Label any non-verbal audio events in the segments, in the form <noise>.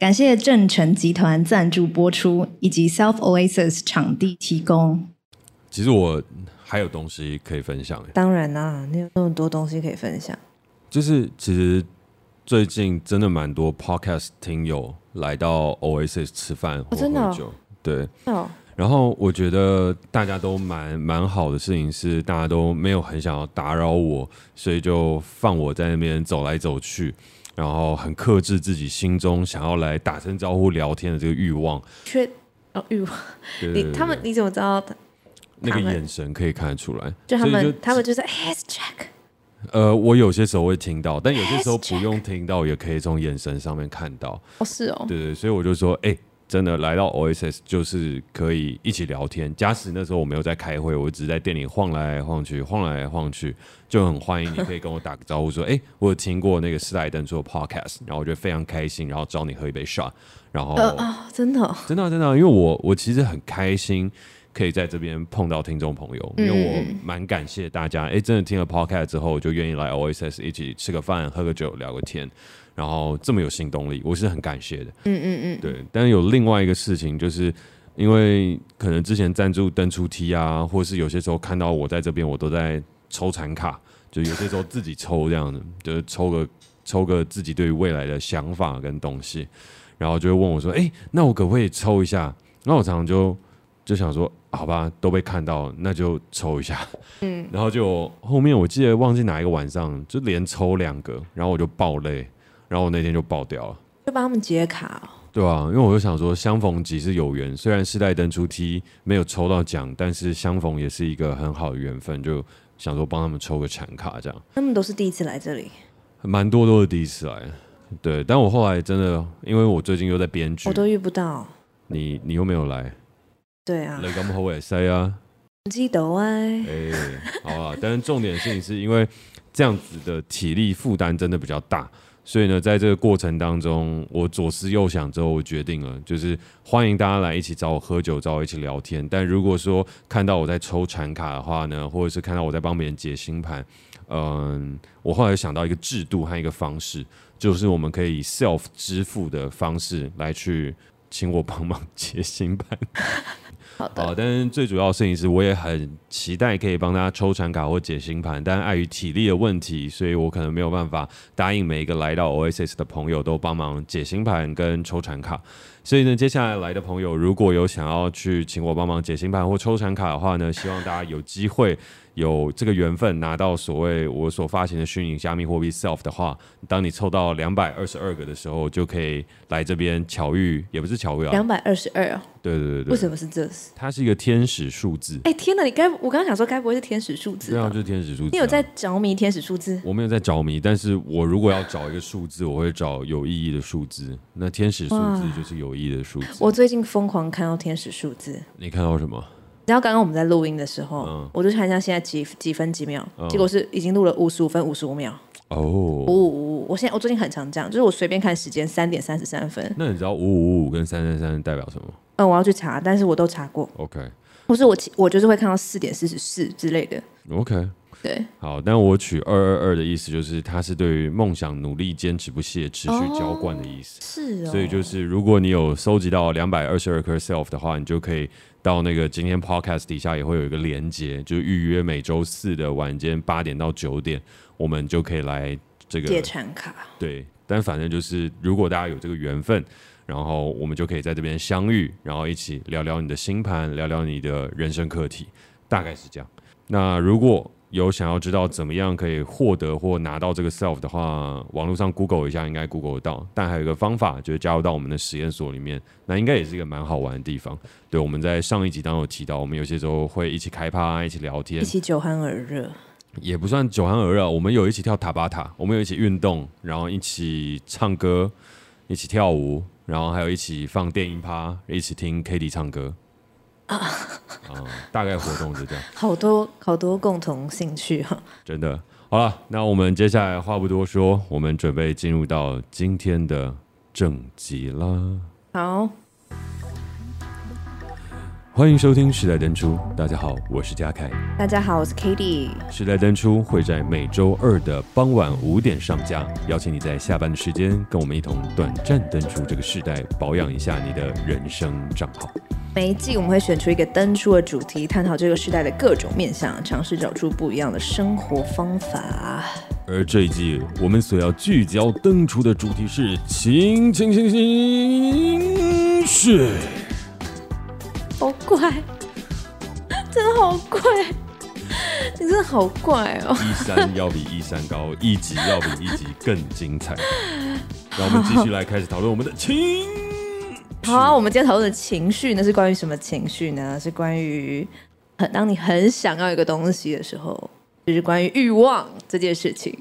感谢正成集团赞助播出，以及 Self Oasis 场地提供。其实我还有东西可以分享。当然啦、啊，你有那么多东西可以分享。就是其实最近真的蛮多 Podcast 听友来到 Oasis 吃饭或喝酒，对。哦。然后我觉得大家都蛮蛮好的事情是，大家都没有很想要打扰我，所以就放我在那边走来走去。然后很克制自己心中想要来打声招呼聊天的这个欲望，缺哦欲望，对对对对，你他们你怎么知道？那个眼神可以看得出来，就他们他们就是 Hey Jack。呃，我有些时候会听到，但有些时候不用听到，也可以从眼神上面看到。哦，是哦，对对，所以我就说，哎。真的来到 Oasis 就是可以一起聊天。假使那时候我没有在开会，我只是在店里晃来晃去，晃来晃去，就很欢迎你可以跟我打个招呼，说：“哎、欸，我有听过那个斯莱登做 Podcast，然后我觉得非常开心，然后找你喝一杯 shot。”然后啊、呃，真的，真的，真的，因为我我其实很开心可以在这边碰到听众朋友，因为我蛮感谢大家。哎、欸，真的听了 Podcast 之后，就愿意来 Oasis 一起吃个饭、喝个酒、聊个天。然后这么有行动力，我是很感谢的。嗯嗯嗯，对。但是有另外一个事情，就是因为可能之前赞助登出 T 啊，或是有些时候看到我在这边，我都在抽残卡，就有些时候自己抽这样的，就是抽个抽个自己对于未来的想法跟东西，然后就会问我说：“哎，那我可不可以抽一下？”那我常常就就想说：“好吧，都被看到，那就抽一下。”嗯。然后就后面我记得忘记哪一个晚上，就连抽两个，然后我就爆泪。然后我那天就爆掉了，就帮他们解卡哦。对啊，因为我就想说，相逢即是有缘。虽然世代登出 T 没有抽到奖，但是相逢也是一个很好的缘分。就想说帮他们抽个残卡，这样。他们都是第一次来这里，蛮多都是第一次来。对，但我后来真的，因为我最近又在编剧，我都遇不到你，你又没有来。对啊，你咁好会塞啊？记得哎。哎，好啊。但是重点的事情是因为这样子的体力负担真的比较大。所以呢，在这个过程当中，我左思右想之后，我决定了，就是欢迎大家来一起找我喝酒，找我一起聊天。但如果说看到我在抽产卡的话呢，或者是看到我在帮别人解星盘，嗯，我后来想到一个制度和一个方式，就是我们可以以 self 支付的方式来去请我帮忙解星盘。好的，好，但是最主要摄影师，我也很期待可以帮大家抽产卡或解星盘，但碍于体力的问题，所以我可能没有办法答应每一个来到 OSS 的朋友都帮忙解星盘跟抽产卡。所以呢，接下来来的朋友如果有想要去请我帮忙解星盘或抽产卡的话呢，希望大家有机会。有这个缘分拿到所谓我所发行的虚拟加密货币 Self 的话，当你凑到两百二十二个的时候，就可以来这边巧遇，也不是巧遇啊，两百二十二哦，对对对对，为什么是这？它是一个天使数字。哎天哪，你该我刚刚想说，该不会是天使数字？对啊，就是天使数字啊。你有在着迷天使数字？我没有在着迷，但是我如果要找一个数字，我会找有意义的数字。那天使数字就是有意义的数字。我最近疯狂看到天使数字，你看到什么？然后刚刚我们在录音的时候，嗯、我就看一下现在几几分几秒，嗯、结果是已经录了五十五分五十五秒。哦，五五五，我现在我最近很常这样，就是我随便看时间三点三十三分。那你知道五五五五跟三三三代表什么？嗯，我要去查，但是我都查过。OK，不是我我就是会看到四点四十四之类的。OK，对，好，但我取二二二的意思就是它是对于梦想努力、坚持不懈、持续浇灌的意思。哦、是哦，所以就是如果你有收集到两百二十二颗 self 的话，你就可以。到那个今天 podcast 底下也会有一个连接，就预约每周四的晚间八点到九点，我们就可以来这个解产卡。对，但反正就是如果大家有这个缘分，然后我们就可以在这边相遇，然后一起聊聊你的星盘，聊聊你的人生课题，大概是这样。那如果有想要知道怎么样可以获得或拿到这个 self 的话，网络上 Google 一下应该 Google 得到。但还有一个方法，就是加入到我们的实验所里面，那应该也是一个蛮好玩的地方。对，我们在上一集当中有提到，我们有些时候会一起开趴，一起聊天，一起酒酣耳热，也不算酒酣耳热。我们有一起跳塔巴塔，我们有一起运动，然后一起唱歌，一起跳舞，然后还有一起放电音趴，一起听 Katie 唱歌。啊、嗯，<laughs> 大概活动是这样，好多好多共同兴趣哈，真的。好了，那我们接下来话不多说，我们准备进入到今天的正集啦。好，欢迎收听《时代登出》，大家好，我是嘉凯。大家好，我是 Katie。《时代登出》会在每周二的傍晚五点上架，邀请你在下班的时间跟我们一同短暂登出这个时代，保养一下你的人生账号。每一季我们会选出一个登出的主题，探讨这个时代的各种面向，尝试找出不一样的生活方法。而这一季我们所要聚焦登出的主题是情情情情绪。好怪，<laughs> 真的好怪，你真的好怪哦！一山要比一山高，一级要比一级更精彩。<laughs> 让我们继续来开始讨论我们的情。好啊，我们今天讨论的情绪呢，是关于什么情绪呢？是关于很当你很想要一个东西的时候，就是关于欲望这件事情。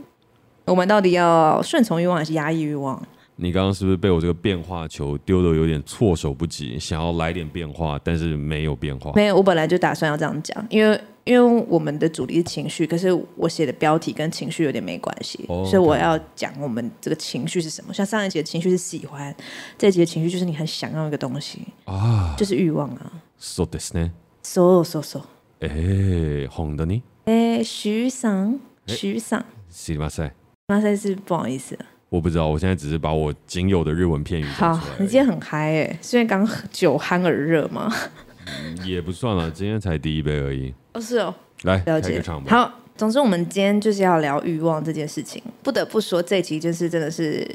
我们到底要顺从欲望，还是压抑欲望？你刚刚是不是被我这个变化球丢得有点措手不及？想要来点变化，但是没有变化。没有，我本来就打算要这样讲，因为因为我们的主题是情绪，可是我写的标题跟情绪有点没关系，oh. 所以我要讲我们这个情绪是什么。像上一集的情绪是喜欢，这一集的情绪就是你很想要一个东西啊，就是欲望啊。So this 呢？So so so。哎，红的呢？哎，徐桑，徐桑。是马赛，马赛是不好意思。我不知道，我现在只是把我仅有的日文片语。好，你今天很嗨哎，是因为刚酒酣耳热吗？嗯，<laughs> 也不算了，今天才第一杯而已。哦，是哦，来了解。好，总之我们今天就是要聊欲望这件事情。不得不说，这一集就是真的是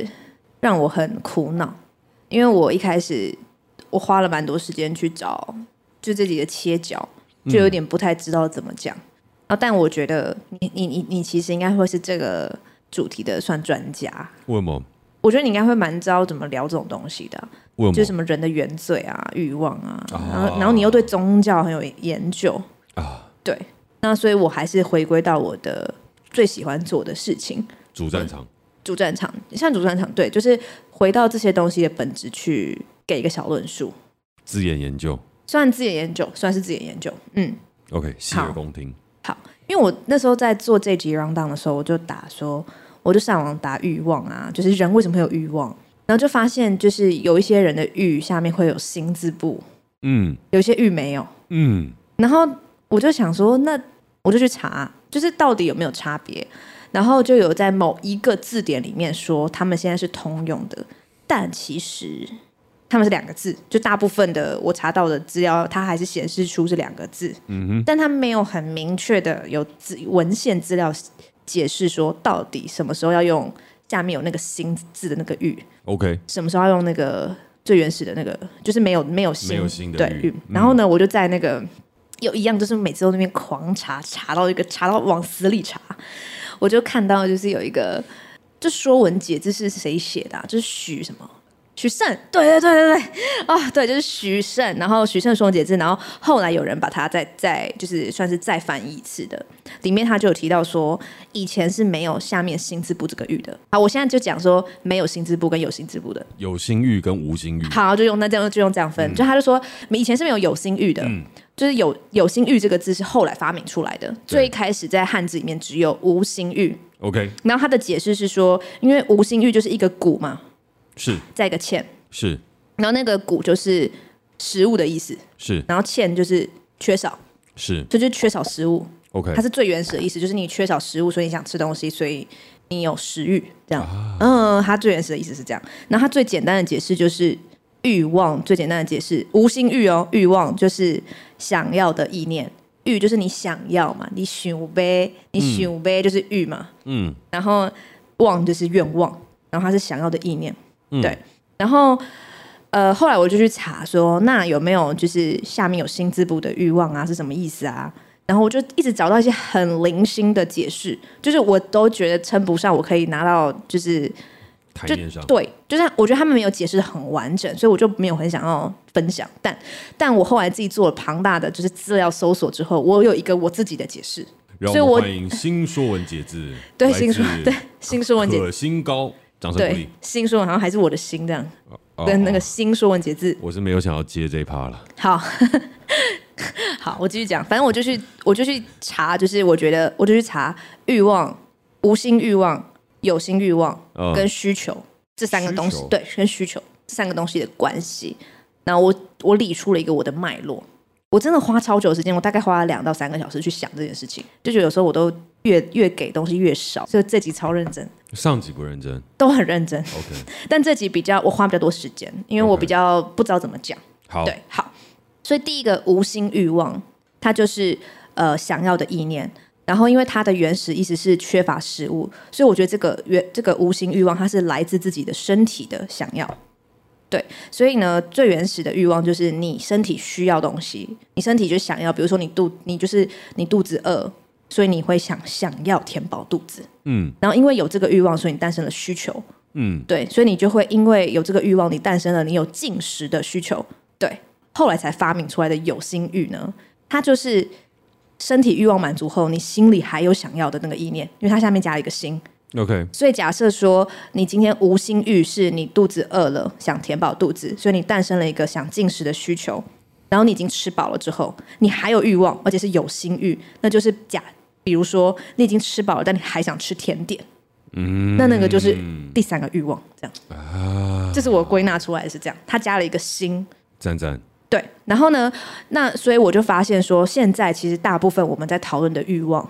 让我很苦恼，因为我一开始我花了蛮多时间去找，就这几个切角，就有点不太知道怎么讲。啊、嗯，但我觉得你你你你其实应该会是这个。主题的算专家？为什么？我觉得你应该会蛮知道怎么聊这种东西的。为什么？就是什么人的原罪啊、欲望啊，啊然后然后你又对宗教很有研究啊。对，那所以我还是回归到我的最喜欢做的事情——主战场。主战场，像主战场，对，就是回到这些东西的本质去给一个小论述。字眼研究，算字眼研究，算是字眼研究。嗯，OK，洗耳恭听。好，因为我那时候在做这集 rundown 的时候，我就打说。我就上网打欲望啊，就是人为什么会有欲望？然后就发现，就是有一些人的欲下面会有心字部，嗯，有一些欲没有，嗯。然后我就想说，那我就去查，就是到底有没有差别？然后就有在某一个字典里面说，他们现在是通用的，但其实他们是两个字。就大部分的我查到的资料，它还是显示出是两个字，嗯哼。但它没有很明确的有资文献资料。解释说，到底什么时候要用下面有那个心字的那个玉？OK，什么时候要用那个最原始的那个，就是没有没有心，没有心的对欲。然后呢，我就在那个有一样，就是每次都那边狂查，查到一个查到往死里查，我就看到就是有一个，这《说文解字》是谁写的啊？就是许什么？许慎，对对对对对，啊、<laughs> 哦，对，就是许慎。然后许慎说解字，然后后来有人把它再再就是算是再翻译一次的，里面他就有提到说，以前是没有下面心字部这个玉的。好，我现在就讲说没有心字部跟有心字部的，有心玉跟无心玉。好，就用那这样就用这样分，嗯、就他就说以前是没有有心玉的，嗯、就是有有心玉这个字是后来发明出来的，最开始在汉字里面只有无心玉。OK，然后他的解释是说，因为无心玉就是一个骨嘛。是，再一个欠是，然后那个谷就是食物的意思。是，然后欠就是缺少。是，这就，就缺少食物。OK，它是最原始的意思，就是你缺少食物，所以你想吃东西，所以你有食欲这样。啊、嗯，它最原始的意思是这样。然后它最简单的解释就是欲望，最简单的解释无心欲哦，欲望就是想要的意念，欲就是你想要嘛，你想呗，你想呗就是欲嘛，嗯，然后望就是愿望，然后它是想要的意念。对，然后呃，后来我就去查说，那有没有就是下面有心字部的欲望啊，是什么意思啊？然后我就一直找到一些很零星的解释，就是我都觉得称不上我可以拿到，就是台面上对，就是我觉得他们没有解释的很完整，所以我就没有很想要分享。但但我后来自己做了庞大的就是资料搜索之后，我有一个我自己的解释，所以我欢迎新说文解字，对新说对新说文解字，新高。对，新说文好像还是我的心这样，哦、跟那个新说文解字，我是没有想要接这一趴了。好，<laughs> 好，我继续讲，反正我就去，我就去查，就是我觉得，我就去查欲望、无心欲望、有心欲望跟需求、嗯、这三个东西，求。对，跟需求这三个东西的关系。然后我我理出了一个我的脉络，我真的花超久的时间，我大概花了两到三个小时去想这件事情，就觉得有时候我都越越给东西越少，所以这集超认真。上集不认真，都很认真。OK，<laughs> 但这集比较我花比较多时间，因为我比较不知道怎么讲。好，对，好。所以第一个无心欲望，它就是呃想要的意念。然后因为它的原始意思是缺乏食物，所以我觉得这个原这个无心欲望，它是来自自己的身体的想要。对，所以呢，最原始的欲望就是你身体需要东西，你身体就想要，比如说你肚，你就是你肚子饿，所以你会想想要填饱肚子，嗯，然后因为有这个欲望，所以你诞生了需求，嗯，对，所以你就会因为有这个欲望，你诞生了你有进食的需求，对，后来才发明出来的有心欲呢，它就是身体欲望满足后，你心里还有想要的那个意念，因为它下面加了一个心。OK，所以假设说你今天无心欲是你肚子饿了，想填饱肚子，所以你诞生了一个想进食的需求，然后你已经吃饱了之后，你还有欲望，而且是有心欲，那就是假。比如说你已经吃饱了，但你还想吃甜点，嗯，那那个就是第三个欲望，这样啊，这是我归纳出来的是这样，他加了一个心，赞赞，对，然后呢，那所以我就发现说，现在其实大部分我们在讨论的欲望。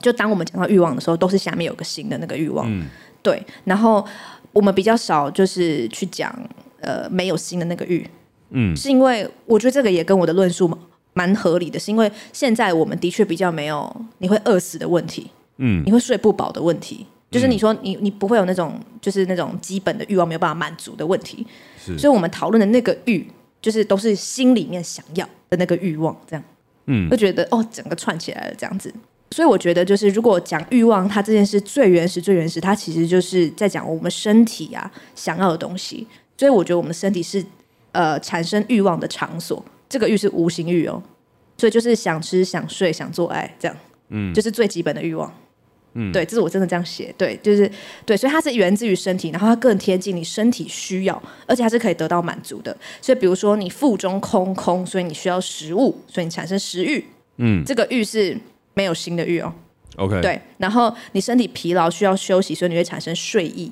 就当我们讲到欲望的时候，都是下面有个新的那个欲望，嗯、对。然后我们比较少就是去讲呃没有新的那个欲，嗯，是因为我觉得这个也跟我的论述蛮合理的，是因为现在我们的确比较没有你会饿死的问题，嗯，你会睡不饱的问题，就是你说你你不会有那种就是那种基本的欲望没有办法满足的问题，是。所以我们讨论的那个欲，就是都是心里面想要的那个欲望，这样，嗯，就觉得哦，整个串起来了这样子。所以我觉得，就是如果讲欲望，它这件事最原始、最原始，它其实就是在讲我们身体啊想要的东西。所以我觉得我们的身体是呃产生欲望的场所。这个欲是无形欲哦，所以就是想吃、想睡、想做爱这样，嗯，就是最基本的欲望。嗯，对，这是我真的这样写，对，就是对，所以它是源自于身体，然后它更贴近你身体需要，而且它是可以得到满足的。所以比如说你腹中空空，所以你需要食物，所以你产生食欲。嗯，这个欲是。没有新的欲哦，OK，对，然后你身体疲劳需要休息，所以你会产生睡意，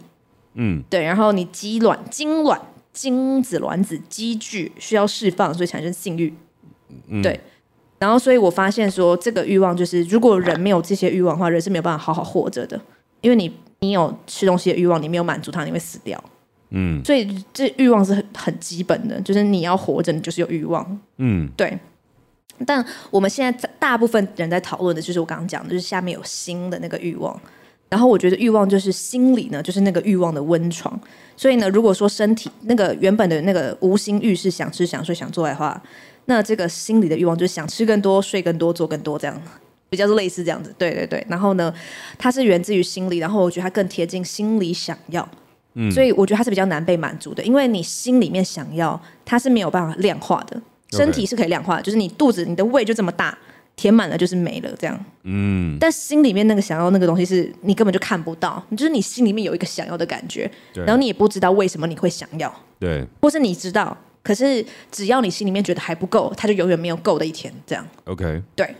嗯，对，然后你鸡卵、精卵、精子卵子积聚需要释放，所以产生性欲，嗯，对，然后所以我发现说，这个欲望就是，如果人没有这些欲望的话，人是没有办法好好活着的，因为你你有吃东西的欲望，你没有满足它，你会死掉，嗯，所以这欲望是很很基本的，就是你要活着，你就是有欲望，嗯，对。但我们现在大部分人在讨论的就是我刚刚讲的，就是下面有心的那个欲望。然后我觉得欲望就是心理呢，就是那个欲望的温床。所以呢，如果说身体那个原本的那个无心欲是想吃、想睡、想做爱的话，那这个心理的欲望就是想吃更多、睡更多、做更多，这样比较是类似这样子。对对对。然后呢，它是源自于心理，然后我觉得它更贴近心里想要。嗯。所以我觉得它是比较难被满足的，因为你心里面想要，它是没有办法量化的。身体是可以量化的，就是你肚子、你的胃就这么大，填满了就是没了这样。嗯。但心里面那个想要那个东西，是你根本就看不到，就是你心里面有一个想要的感觉，然后你也不知道为什么你会想要。对。或是你知道，可是只要你心里面觉得还不够，它就永远没有够的一天这样。OK。对。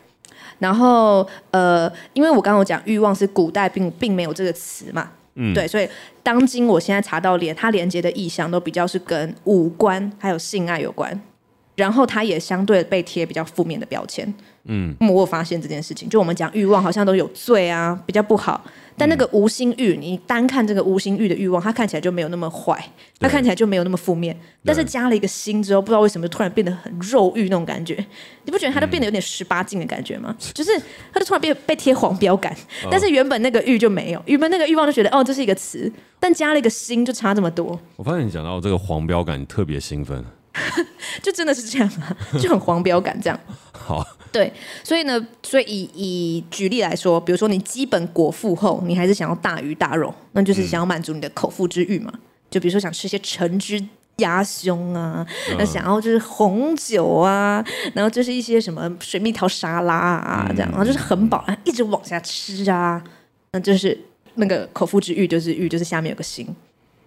然后呃，因为我刚刚有讲欲望是古代并并没有这个词嘛，嗯，对，所以当今我现在查到连它连接的意象都比较是跟五官还有性爱有关。然后它也相对被贴比较负面的标签，嗯，我有发现这件事情，就我们讲欲望好像都有罪啊，比较不好。但那个无心欲，你单看这个无心欲的欲望，它看起来就没有那么坏，它看起来就没有那么负面。但是加了一个心之后，不知道为什么突然变得很肉欲那种感觉，你不觉得它就变得有点十八禁的感觉吗？就是它就突然变被贴黄标感，但是原本那个欲就没有，原本那个欲望就觉得哦，这是一个词，但加了一个心就差这么多。我发现你讲到这个黄标感，你特别兴奋。就真的是这样啊，就很黄标感这样。<laughs> 好，对，所以呢，所以以以举例来说，比如说你基本果腹后，你还是想要大鱼大肉，那就是想要满足你的口腹之欲嘛。就比如说想吃些橙汁鸭胸啊，那想要就是红酒啊，然后就是一些什么水蜜桃沙拉啊这样，然后就是很饱，一直往下吃啊，那就是那个口腹之欲，就是欲，就是下面有个心。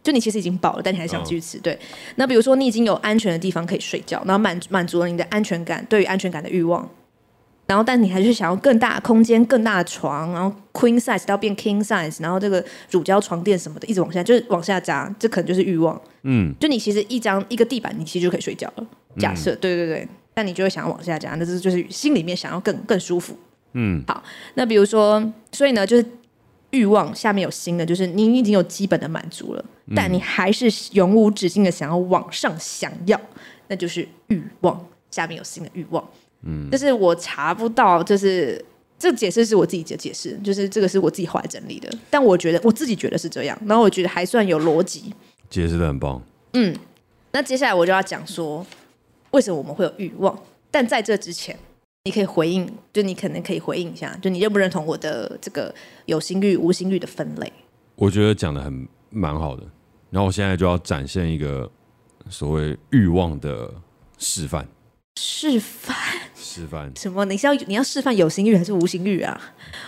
就你其实已经饱了，但你还想继续吃。对，那比如说你已经有安全的地方可以睡觉，然后满满足了你的安全感，对于安全感的欲望，然后但你还是想要更大的空间、更大的床，然后 queen size 到变 king size，然后这个乳胶床垫什么的，一直往下就是往下加，这可能就是欲望。嗯，就你其实一张一个地板，你其实就可以睡觉了。假设，对对对，但你就会想要往下加，那这就是心里面想要更更舒服。嗯，好，那比如说，所以呢，就是欲望下面有新的，就是你已经有基本的满足了，嗯、但你还是永无止境的想要往上想要，那就是欲望下面有新的欲望。嗯，就是我查不到，就是这个解释是我自己的解释，就是这个是我自己后来整理的，但我觉得我自己觉得是这样，然后我觉得还算有逻辑，解释的很棒。嗯，那接下来我就要讲说，为什么我们会有欲望，但在这之前。你可以回应，就你可能可以回应一下，就你认不认同我的这个有心欲、无心欲的分类？我觉得讲的很蛮好的。然后我现在就要展现一个所谓欲望的示范。示范？示范？什么？你是要你要示范有心欲还是无心欲啊？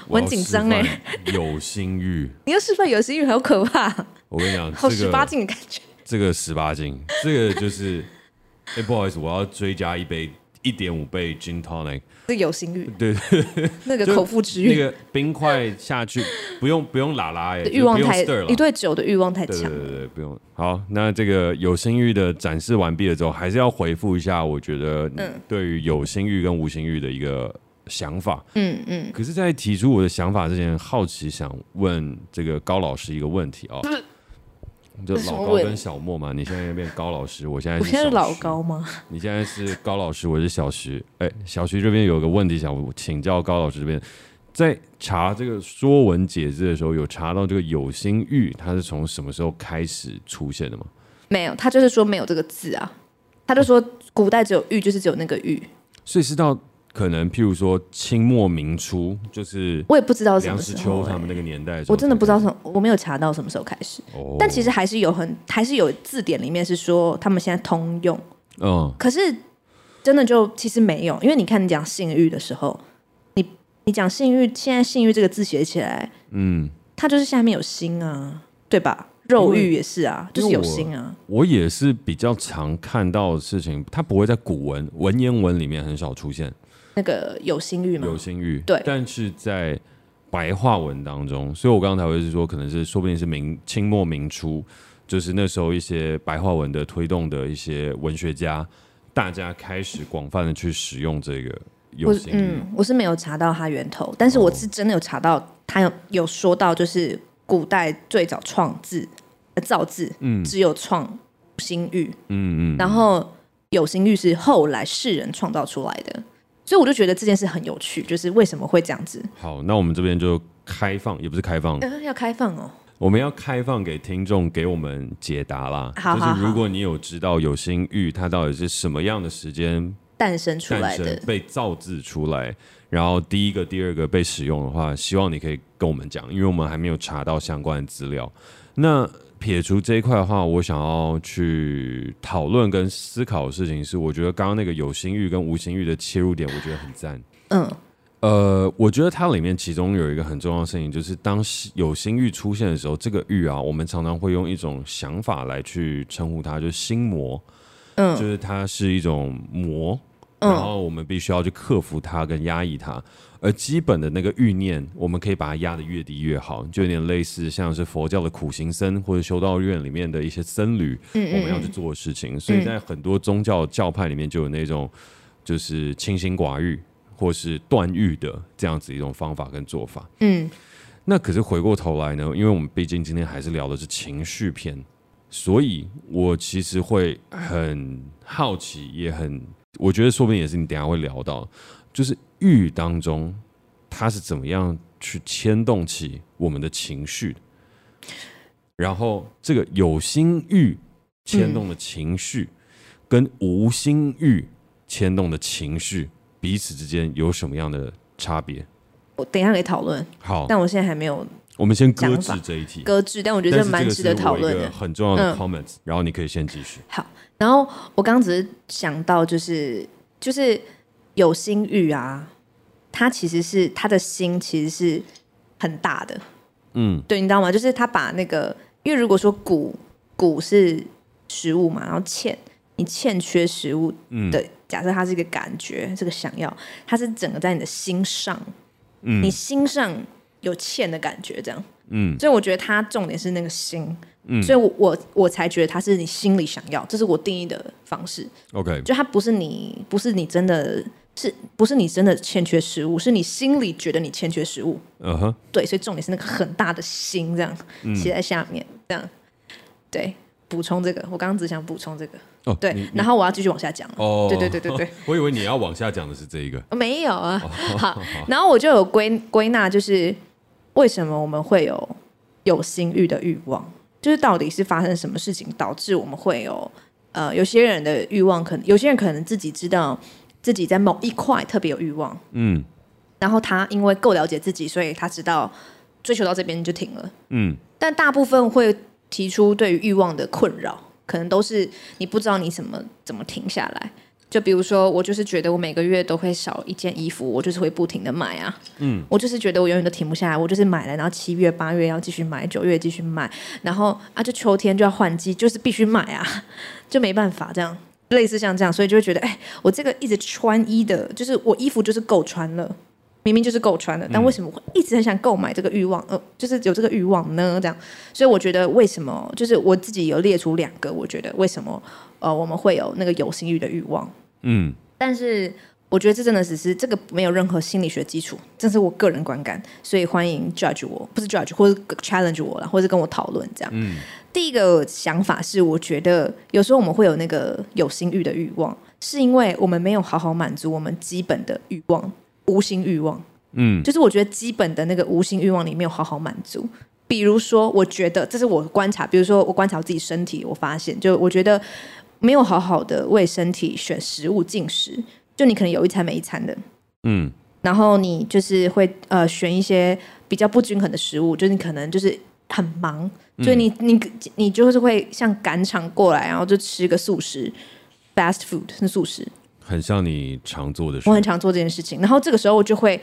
我很紧张哎。有心欲？你要示范有心欲，好可怕！我跟你讲，好十八禁的感觉。这个十八禁，这个就是，<laughs> 哎，不好意思，我要追加一杯。一点五倍 gin tonic，是有心欲，对。对，<laughs> 那个 <laughs> 口腹之欲，那个冰块下去不用不用拉拉哎，欲望太，一对酒的欲望太强，对对对，不用。好，那这个有心欲的展示完毕了之后，还是要回复一下，我觉得对于有心欲跟无心欲的一个想法，嗯嗯。可是，在提出我的想法之前，好奇想问这个高老师一个问题啊。哦就老高跟小莫嘛，你现在变高老师，我现在是，我现在是老高吗？你现在是高老师，我是小徐。哎，小徐这边有个问题想请教高老师这边，在查这个《说文解字》的时候，有查到这个有心玉，它是从什么时候开始出现的吗？没有，他就是说没有这个字啊，他就说古代只有玉，就是只有那个玉，所以是到。可能譬如说清末明初，就是我也不知道梁实秋他们那个年代，我真的不知道什么，我没有查到什么时候开始。哦，但其实还是有很，还是有字典里面是说他们现在通用。嗯，可是真的就其实没有，因为你看你讲性欲的时候，你你讲性欲，现在性欲这个字写起来，嗯，它就是下面有心啊，对吧？肉欲也是啊，就是有心啊。我也是比较常看到的事情，它不会在古文文言文里面很少出现。那个有心欲吗？有心欲，对。但是在白话文当中，所以我刚才会是说，可能是说不定是明清末明初，就是那时候一些白话文的推动的一些文学家，大家开始广泛的去使用这个有心欲。嗯，我是没有查到它源头，但是我是真的有查到，他有有说到，就是古代最早创字、造字，嗯，只有创新欲，嗯嗯，然后有心欲是后来世人创造出来的。所以我就觉得这件事很有趣，就是为什么会这样子？好，那我们这边就开放，也不是开放，呃，要开放哦。我们要开放给听众给我们解答啦。好，好，好，就是如果你有知道有心欲，它到底是什么样的时间诞生出来的，被造字出来，然后第一个、第二个被使用的话，希望你可以跟我们讲，因为我们还没有查到相关的资料。那撇除这一块的话，我想要去讨论跟思考的事情是，我觉得刚刚那个有心欲跟无心欲的切入点，我觉得很赞。嗯，呃，我觉得它里面其中有一个很重要的事情，就是当有心欲出现的时候，这个欲啊，我们常常会用一种想法来去称呼它，就是心魔。嗯，就是它是一种魔，然后我们必须要去克服它跟压抑它。而基本的那个欲念，我们可以把它压得越低越好，就有点类似像是佛教的苦行僧或者修道院里面的一些僧侣，嗯嗯嗯，我们要去做的事情。所以在很多宗教教派里面，就有那种就是清心寡欲或是断欲的这样子一种方法跟做法。嗯，那可是回过头来呢，因为我们毕竟今天还是聊的是情绪篇，所以我其实会很好奇，也很我觉得说不定也是你等下会聊到。就是欲当中，它是怎么样去牵动起我们的情绪？然后这个有心欲牵动的情绪，跟无心欲牵动的情绪，彼此之间有什么样的差别？我等一下可以讨论。好，但我现在还没有。我们先搁置这一题，搁置。但我觉得蛮值得讨论的，很重要的 comments。然后你可以先继续。好，然后我刚刚只是想到，就是就是。有心欲啊，他其实是他的心其实是很大的，嗯，对，你知道吗？就是他把那个，因为如果说骨骨是食物嘛，然后欠你欠缺食物的，嗯，假设它是一个感觉，这个想要，它是整个在你的心上，嗯，你心上有欠的感觉，这样，嗯，所以我觉得他重点是那个心，嗯，所以我我我才觉得他是你心里想要，这是我定义的方式。OK，就他不是你，不是你真的是不是你真的欠缺食物，是你心里觉得你欠缺食物。嗯哼，对，所以重点是那个很大的心，这样写在下面，这样对。补充这个，我刚刚只想补充这个。哦，对，然后我要继续往下讲。哦，对对对对对，<laughs> 我以为你要往下讲的是这一个。没有啊，好，然后我就有归归纳，就是为什么我们会有有性欲的欲望，就是到底是发生什么事情导致我们会有呃，有些人的欲望可能有些人可能自己知道自己在某一块特别有欲望，嗯，然后他因为够了解自己，所以他知道追求到这边就停了，嗯，但大部分会。提出对于欲望的困扰，可能都是你不知道你怎么怎么停下来。就比如说，我就是觉得我每个月都会少一件衣服，我就是会不停的买啊。嗯，我就是觉得我永远都停不下来，我就是买了，然后七月八月要继续买，九月继续买，然后啊，就秋天就要换季，就是必须买啊，<laughs> 就没办法这样，类似像这样，所以就会觉得，哎，我这个一直穿衣的，就是我衣服就是够穿了。明明就是够穿了，但为什么会一直很想购买这个欲望？呃，就是有这个欲望呢？这样，所以我觉得为什么？就是我自己有列出两个，我觉得为什么呃我们会有那个有性欲的欲望？嗯，但是我觉得这真的只是这个没有任何心理学基础，这是我个人观感，所以欢迎 judge 我，不是 judge 或者 challenge 我了，或者跟我讨论这样。嗯，第一个想法是，我觉得有时候我们会有那个有性欲的欲望，是因为我们没有好好满足我们基本的欲望。无性欲望，嗯，就是我觉得基本的那个无性欲望，里没有好好满足。比如说，我觉得这是我观察，比如说我观察我自己身体，我发现，就我觉得没有好好的为身体选食物进食，就你可能有一餐没一餐的，嗯，然后你就是会呃选一些比较不均衡的食物，就是你可能就是很忙，所以你你你就是会像赶场过来，然后就吃个素食，fast food 是素食。很像你常做的事，我很常做这件事情，然后这个时候我就会，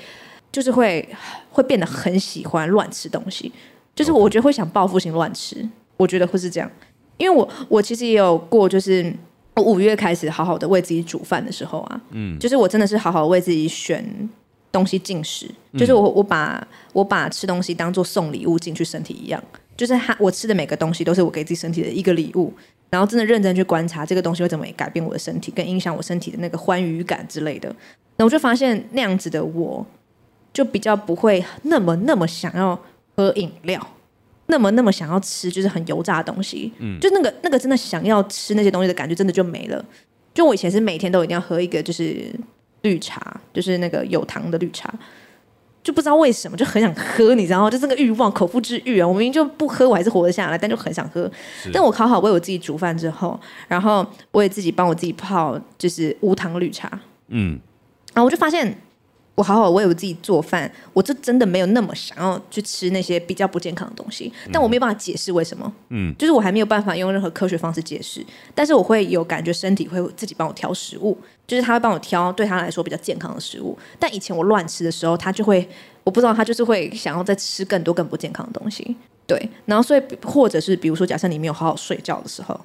就是会会变得很喜欢乱吃东西，就是我觉得会想报复性乱吃，我觉得会是这样，因为我我其实也有过，就是我五月开始好好的为自己煮饭的时候啊，嗯，就是我真的是好好为自己选东西进食，就是我我把我把吃东西当做送礼物进去身体一样，就是他我吃的每个东西都是我给自己身体的一个礼物。然后真的认真去观察这个东西会怎么改变我的身体，跟影响我身体的那个欢愉感之类的。那我就发现那样子的我，就比较不会那么那么想要喝饮料，那么那么想要吃就是很油炸的东西。嗯，就那个那个真的想要吃那些东西的感觉，真的就没了。就我以前是每天都一定要喝一个就是绿茶，就是那个有糖的绿茶。就不知道为什么就很想喝，你知道吗？就这个欲望，口腹之欲啊！我明明就不喝，我还是活得下来，但就很想喝。但我烤好为我自己煮饭之后，然后我也自己帮我自己泡，就是无糖绿茶。嗯，然后我就发现。我好好为我自己做饭，我就真的没有那么想要去吃那些比较不健康的东西，但我没有办法解释为什么，嗯，就是我还没有办法用任何科学方式解释，但是我会有感觉身体会自己帮我挑食物，就是他会帮我挑对他来说比较健康的食物，但以前我乱吃的时候，他就会我不知道他就是会想要再吃更多更不健康的东西，对，然后所以或者是比如说假设你没有好好睡觉的时候，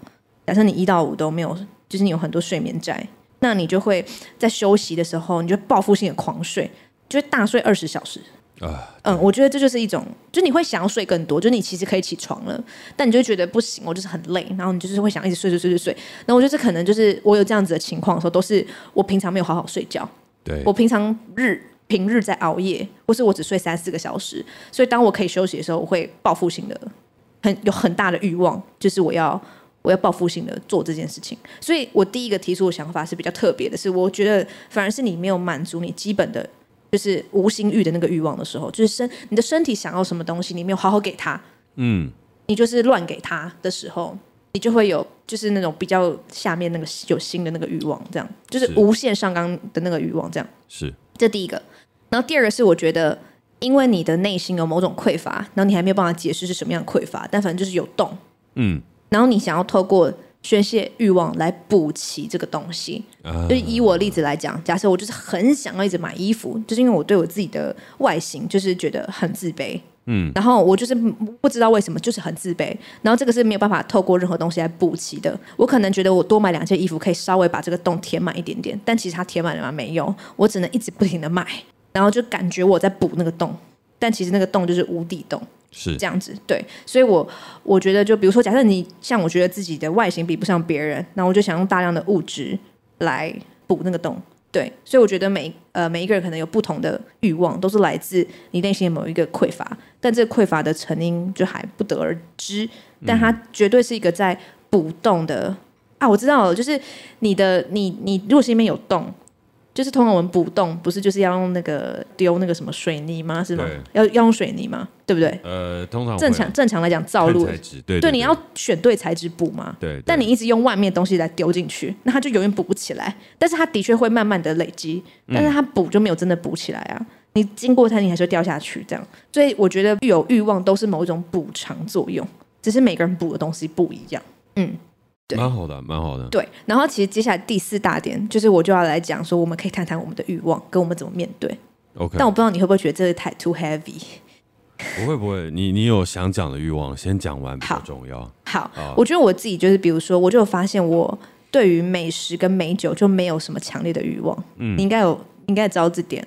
假设你一到五都没有，就是你有很多睡眠债。那你就会在休息的时候，你就报复性的狂睡，就会大睡二十小时。啊，嗯，我觉得这就是一种，就你会想要睡更多，就你其实可以起床了，但你就觉得不行，我就是很累，然后你就是会想一直睡睡睡睡睡。那我觉得这可能就是我有这样子的情况的时候，都是我平常没有好好睡觉。对，我平常日平日在熬夜，或是我只睡三四个小时，所以当我可以休息的时候，我会报复性的很有很大的欲望，就是我要。我要报复性的做这件事情，所以我第一个提出的想法是比较特别的，是我觉得反而是你没有满足你基本的，就是无心欲的那个欲望的时候，就是身你的身体想要什么东西，你没有好好给他，嗯，你就是乱给他的时候，你就会有就是那种比较下面那个有心的那个欲望，这样。就是。无限上纲的那个欲望，这样。是。这第一个，然后第二个是我觉得因为你的内心有某种匮乏，然后你还没有办法解释是什么样的匮乏，但反正就是有洞，嗯。然后你想要透过宣泄欲望来补齐这个东西，就是以我例子来讲，假设我就是很想要一直买衣服，就是因为我对我自己的外形就是觉得很自卑，嗯，然后我就是不知道为什么就是很自卑，然后这个是没有办法透过任何东西来补齐的。我可能觉得我多买两件衣服可以稍微把这个洞填满一点点，但其实它填满了吗？没有，我只能一直不停的买，然后就感觉我在补那个洞，但其实那个洞就是无底洞。是这样子。对，所以我我觉得，就比如说，假设你像我觉得自己的外形比不上别人，那我就想用大量的物质来补那个洞。对，所以我觉得每呃每一个人可能有不同的欲望，都是来自你内心的某一个匮乏，但这个匮乏的成因就还不得而知，但它绝对是一个在补洞的啊，我知道了，就是你的你你如果心里面有洞。就是通常我们补洞，不是就是要用那个丢那个什么水泥吗？是吗？要要用水泥吗？对不对？呃，通常正常正常来讲，造路材质对对，对，对，你要选对材质补嘛。对，对。但你一直用外面东西来丢进去，那它就永远补不起来。但是它的确会慢慢的累积，但是它补就没有真的补起来啊。嗯、你经过它，你还是会掉下去这样。所以我觉得有欲望都是某一种补偿作用，只是每个人补的东西不一样。嗯。蛮好的，蛮好的。对，然后其实接下来第四大点就是我就要来讲说，我们可以谈谈我们的欲望跟我们怎么面对。OK，但我不知道你会不会觉得这个太 too heavy。不会不会，你你有想讲的欲望，先讲完比较重要。好，好，我觉得我自己就是，比如说，我就发现我对于美食跟美酒就没有什么强烈的欲望。嗯，你应该有，应该知道这点。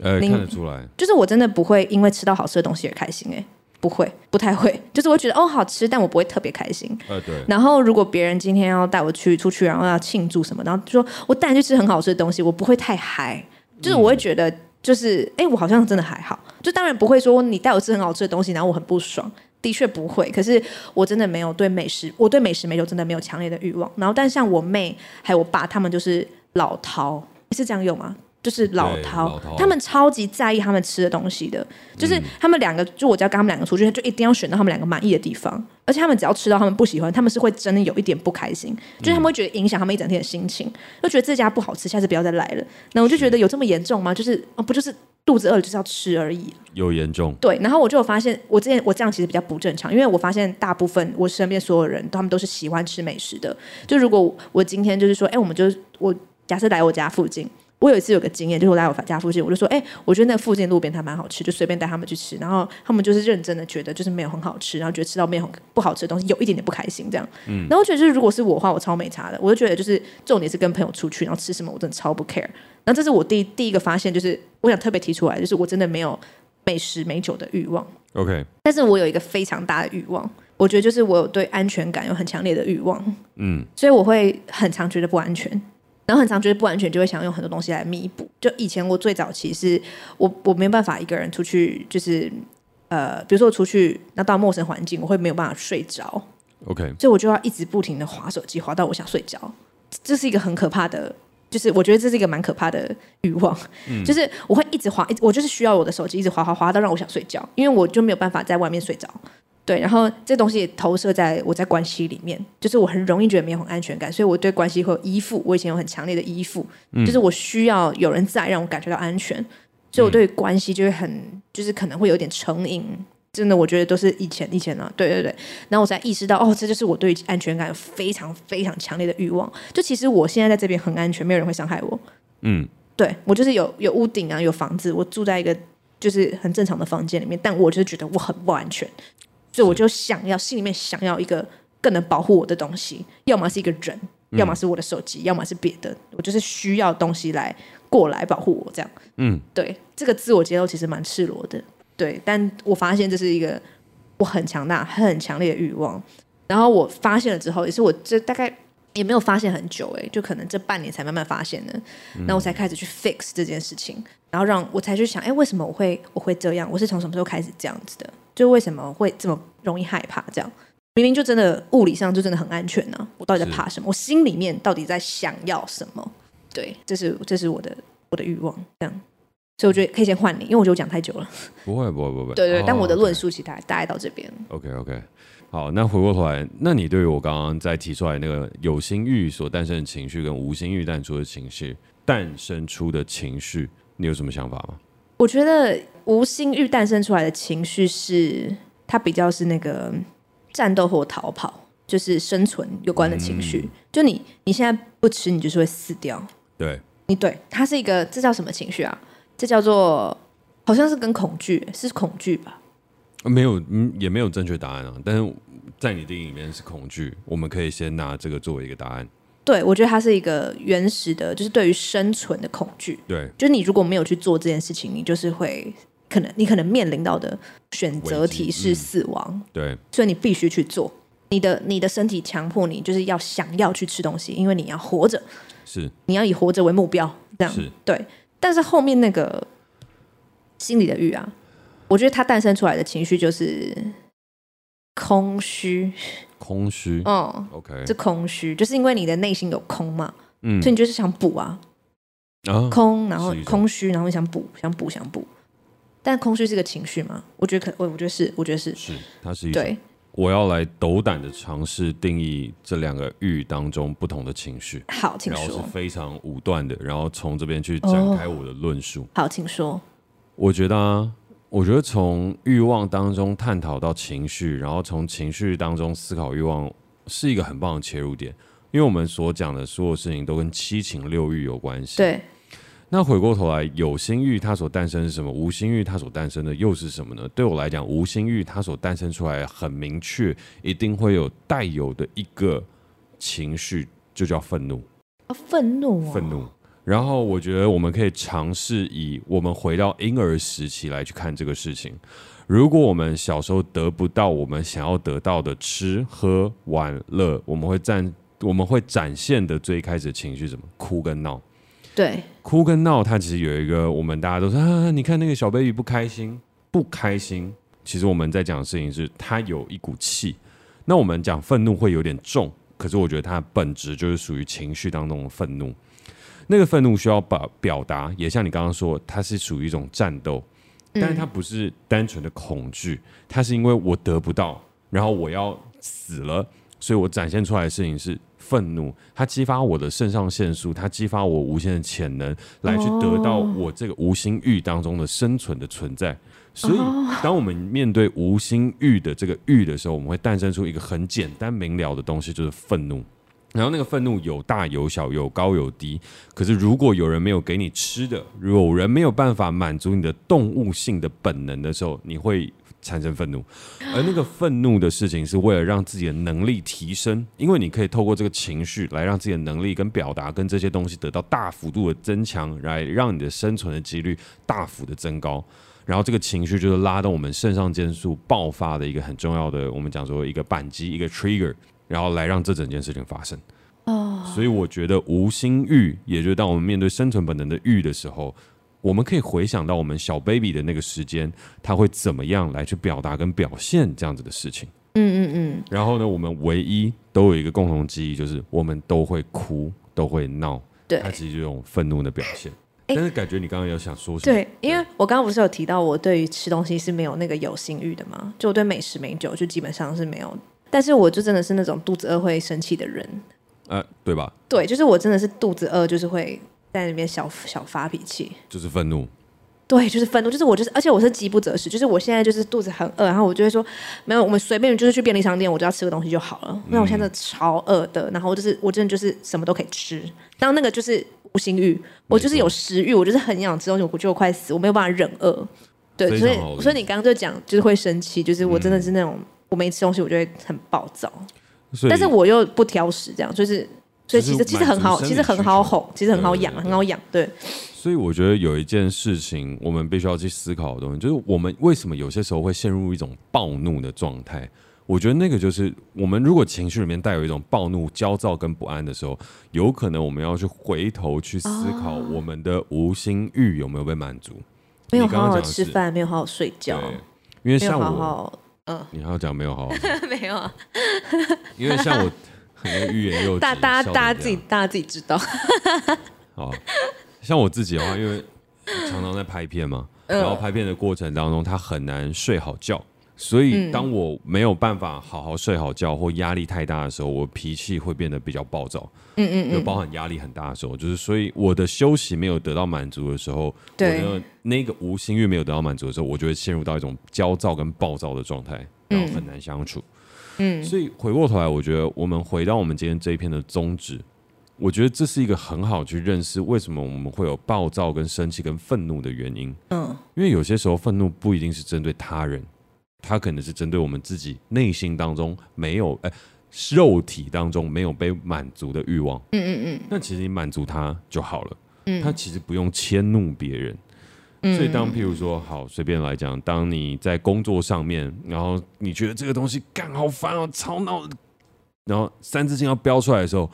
呃，看得出来，就是我真的不会因为吃到好吃的东西而开心。哎。不会，不太会，就是我觉得哦好吃，但我不会特别开心。呃，对。然后如果别人今天要带我去出去，然后要庆祝什么，然后就说我带你去吃很好吃的东西，我不会太嗨，就是我会觉得就是哎，我好像真的还好。就当然不会说你带我吃很好吃的东西，然后我很不爽，的确不会。可是我真的没有对美食，我对美食美酒真的没有强烈的欲望。然后，但像我妹还有我爸，他们就是老饕，是这样用吗？就是老饕，他们超级在意他们吃的东西的，就是他们两个，就我只要跟他们两个出去，就一定要选到他们两个满意的地方，而且他们只要吃到他们不喜欢，他们是会真的有一点不开心，就是他们会觉得影响他们一整天的心情，就觉得这家不好吃，下次不要再来了。那我就觉得有这么严重吗？就是哦，不就是肚子饿了就是要吃而已，有严重。对，然后我就有发现，我之前我这样其实比较不正常，因为我发现大部分我身边所有人，他们都是喜欢吃美食的。就如果我今天就是说，哎，我们就我假设来我家附近。我有一次有个经验，就是我来我家附近，我就说，哎、欸，我觉得那附近路边摊蛮好吃，就随便带他们去吃。然后他们就是认真的觉得就是没有很好吃，然后觉得吃到没有很不好吃的东西，有一点点不开心这样。嗯。然后我觉得就是如果是我的话，我超没差的。我就觉得就是重点是跟朋友出去，然后吃什么我真的超不 care。然后这是我第第一个发现，就是我想特别提出来，就是我真的没有美食美酒的欲望。OK。但是我有一个非常大的欲望，我觉得就是我有对安全感有很强烈的欲望。嗯。所以我会很常觉得不安全。然后很常觉得不安全，就会想用很多东西来弥补。就以前我最早期是我我没有办法一个人出去，就是呃，比如说我出去，那到陌生环境，我会没有办法睡着。OK，所以我就要一直不停的划手机，划到我想睡着。这是一个很可怕的，就是我觉得这是一个蛮可怕的欲望。嗯，<laughs> 就是我会一直划，我就是需要我的手机一直划划划到让我想睡觉，因为我就没有办法在外面睡着。对，然后这东西也投射在我在关系里面，就是我很容易觉得没有很安全感，所以我对关系会有依附。我以前有很强烈的依附，嗯、就是我需要有人在让我感觉到安全，所以我对关系就会很，就是可能会有点成瘾。真的，我觉得都是以前以前啊，对对对。然后我才意识到，哦，这就是我对安全感有非常非常强烈的欲望。就其实我现在在这边很安全，没有人会伤害我。嗯，对我就是有有屋顶啊，有房子，我住在一个就是很正常的房间里面，但我就是觉得我很不安全。所以我就想要心里面想要一个更能保护我的东西，要么是一个人，要么是我的手机，要么是别的。我就是需要东西来过来保护我，这样。嗯，对，这个自我揭露其实蛮赤裸的，对。但我发现这是一个我很强大、很强烈的欲望。然后我发现了之后，也是我这大概也没有发现很久，哎，就可能这半年才慢慢发现的。然后我才开始去 fix 这件事情，然后让我才去想，哎，为什么我会我会这样？我是从什么时候开始这样子的？就为什么会这么容易害怕？这样明明就真的物理上就真的很安全呢、啊？我到底在怕什么？我心里面到底在想要什么？对，这是这是我的我的欲望。这样，所以我觉得可以先换你，因为我觉得我讲太久了。不会不会不会。对对，对，但我的论述其实大概大概到这边。OK OK，好，那回过头来，那你对于我刚刚在提出来那个有心欲所诞生的情绪，跟无心欲诞出的情绪诞生出的情绪，你有什么想法吗？我觉得无心欲诞生出来的情绪是，它比较是那个战斗或逃跑，就是生存有关的情绪。嗯、就你你现在不吃，你就是会死掉。对，你对它是一个，这叫什么情绪啊？这叫做好像是跟恐惧，是恐惧吧？没有，嗯，也没有正确答案啊。但是在你定义里面是恐惧，我们可以先拿这个作为一个答案。对，我觉得它是一个原始的，就是对于生存的恐惧。对，就是你如果没有去做这件事情，你就是会可能你可能面临到的选择题是死亡，嗯、对，所以你必须去做。你的你的身体强迫你就是要想要去吃东西，因为你要活着，是。你要以活着为目标，这样。是。对。但是后面那个心里的欲啊，我觉得它诞生出来的情绪就是空虚，空虚，嗯，OK，这空虚就是因为你的内心有空嘛，嗯，所以你就是想补啊，啊。空，然后空虚，然后想补，想补，想补。但空虚是个情绪吗？我觉得可，我我觉得是，我觉得是，是，它是一种。对。我要来斗胆的尝试定义这两个欲当中不同的情绪。好，请说。然后是非常武断的，然后从这边去展开我的论述。哦。好，请说。我觉得啊，我觉得从欲望当中探讨到情绪，然后从情绪当中思考欲望，是一个很棒的切入点。因为我们所讲的所有事情都跟七情六欲有关系。对。那回过头来，有心欲它所诞生是什么？无心欲它所诞生的又是什么呢？对我来讲，无心欲它所诞生出来很明确，一定会有带有的一个情绪，就叫愤怒。啊，愤怒啊！愤怒。然后我觉得我们可以尝试以我们回到婴儿时期来去看这个事情。如果我们小时候得不到我们想要得到的吃喝玩乐，我们会展我们会展现的最开始的情绪什么？哭跟闹。对，哭跟闹，它其实有一个，我们大家都说啊，你看那个小 baby 不开心，不开心。其实我们在讲的事情是，他有一股气。那我们讲愤怒会有点重，可是我觉得它本质就是属于情绪当中的愤怒。那个愤怒需要把表达，也像你刚刚说，它是属于一种战斗，但是它不是单纯的恐惧，它是因为我得不到，然后我要死了，所以我展现出来的事情是。愤怒，它激发我的肾上腺素，它激发我无限的潜能，来去得到我这个无心欲当中的生存的存在。所以，当我们面对无心欲的这个欲的时候，我们会诞生出一个很简单明了的东西，就是愤怒。然后，那个愤怒有大有小，有高有低。可是，如果有人没有给你吃的，有人没有办法满足你的动物性的本能的时候，你会。产生愤怒，而那个愤怒的事情是为了让自己的能力提升，因为你可以透过这个情绪来让自己的能力跟表达跟这些东西得到大幅度的增强，来让你的生存的几率大幅的增高。然后这个情绪就是拉动我们肾上腺素爆发的一个很重要的，我们讲说一个扳机，一个 trigger，然后来让这整件事情发生。哦，所以我觉得无心欲，也就是当我们面对生存本能的欲的时候。我们可以回想到我们小 baby 的那个时间，他会怎么样来去表达跟表现这样子的事情？嗯嗯嗯。然后呢，我们唯一都有一个共同记忆，就是我们都会哭，都会闹。对，他其实就是这种愤怒的表现。但是感觉你刚刚有想说什么？对，因为我刚刚不是有提到我对于吃东西是没有那个有性欲的吗？就我对美食美酒就基本上是没有，但是我就真的是那种肚子饿会生气的人。呃，对吧？对，就是我真的是肚子饿就是会。在那边小小发脾气，就是愤怒，对，就是愤怒，就是我就是，而且我是饥不择食，就是我现在就是肚子很饿，然后我就会说，没有，我们随便就是去便利商店，我就要吃个东西就好了。那、嗯、我现在超饿的，然后就是我真的就是什么都可以吃，当那个就是无心欲，我就是有食欲，我就是很想吃东西，我觉得我快死，我没有办法忍饿。对，所以所以你刚刚就讲就是会生气，就是我真的是那种、嗯、我没吃东西，我就会很暴躁，但是我又不挑食，这样就是。所以其实其实很好，其实很好哄，其实很好养，很好养。对。所以我觉得有一件事情，我们必须要去思考的东西，就是我们为什么有些时候会陷入一种暴怒的状态？我觉得那个就是我们如果情绪里面带有一种暴怒、焦躁跟不安的时候，有可能我们要去回头去思考我们的无心欲有没有被满足。没有好好吃饭，没有好好睡觉。因为像我，嗯，你还要讲没有好好？<laughs> <laughs> 没有啊。因为像我。欲言又止，大大家大家自己大家自己知道。<laughs> 好，像我自己的话，因为常常在拍片嘛，然后拍片的过程当中，他很难睡好觉，所以当我没有办法好好睡好觉或压力太大的时候，我脾气会变得比较暴躁。嗯嗯嗯，就包含压力很大的时候，就是所以我的休息没有得到满足的时候，对，我的那个无心欲没有得到满足的时候，我就会陷入到一种焦躁跟暴躁的状态，然后很难相处。嗯，所以回过头来，我觉得我们回到我们今天这一篇的宗旨，我觉得这是一个很好去认识为什么我们会有暴躁、跟生气、跟愤怒的原因。嗯，因为有些时候愤怒不一定是针对他人，他可能是针对我们自己内心当中没有，哎，肉体当中没有被满足的欲望。嗯嗯嗯。那其实你满足他就好了。嗯，他其实不用迁怒别人。所以当譬如说，好随便来讲，当你在工作上面，然后你觉得这个东西干好烦哦，吵闹，然后三字经要标出来的时候，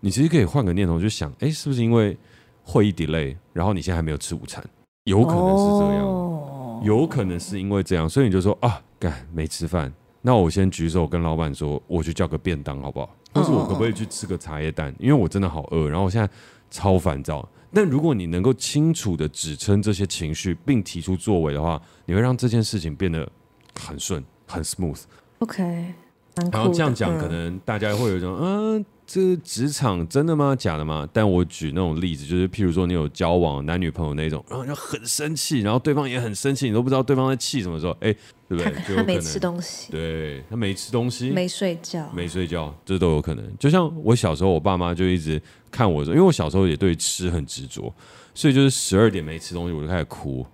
你其实可以换个念头，就想，哎，是不是因为会议 delay，然后你现在还没有吃午餐？有可能是这样，有可能是因为这样，所以你就说啊，干没吃饭，那我先举手跟老板说，我去叫个便当好不好？或是我可不可以去吃个茶叶蛋？因为我真的好饿，然后我现在超烦躁。但如果你能够清楚的指称这些情绪，并提出作为的话，你会让这件事情变得很顺、很 smooth。OK，然后这样讲，嗯、可能大家会有一种，嗯、呃，这是职场真的吗？假的吗？但我举那种例子，就是譬如说你有交往男女朋友那种，然后就很生气，然后对方也很生气，你都不知道对方在气什么时候，哎。对不对？<laughs> 他，他没吃东西，对，他没吃东西，没睡觉，没睡觉，这都有可能。就像我小时候，我爸妈就一直看我说，因为我小时候也对吃很执着，所以就是十二点没吃东西，我就开始哭，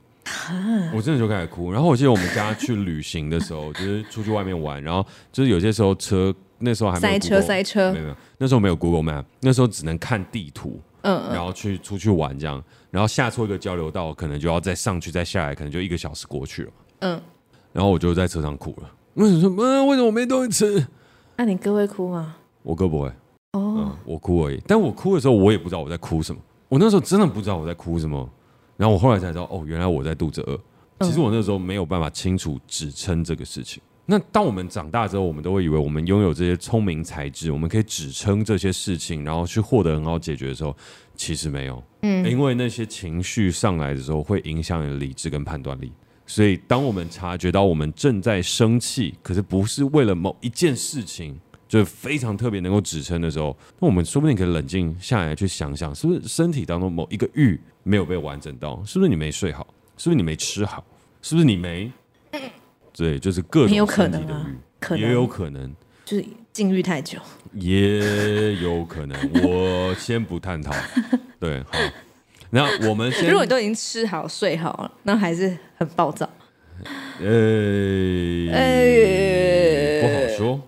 我真的就开始哭。然后我记得我们家去旅行的时候，就是出去外面玩，然后就是有些时候车那时候还塞车塞车，没有没有，那时候没有 Google Map，那时候只能看地图，嗯，然后去出去玩这样，然后下错一个交流道，可能就要再上去再下来，可能就一个小时过去了，嗯。然后我就在车上哭了。为什么？嗯，为什么我没东西吃？那、啊、你哥会哭吗？我哥不会。哦、oh. 嗯，我哭而已。但我哭的时候，我也不知道我在哭什么。我那时候真的不知道我在哭什么。然后我后来才知道，哦，原来我在肚子饿。其实我那时候没有办法清楚指称这个事情。那当我们长大之后，我们都会以为我们拥有这些聪明才智，我们可以指称这些事情，然后去获得很好解决的时候，其实没有。嗯，因为那些情绪上来的时候，会影响你的理智跟判断力。所以，当我们察觉到我们正在生气，可是不是为了某一件事情，就是非常特别能够指称的时候，那我们说不定可以冷静下来去想想，是不是身体当中某一个欲没有被完整到？是不是你没睡好？是不是你没吃好？是不是你没？<laughs> 对，就是各种身体的欲，可能也有可能就是禁欲太久，也有可能。<laughs> 我先不探讨。对，好。那我们先，如果你都已经吃好睡好了，那还是很暴躁。呃，呃，不好说。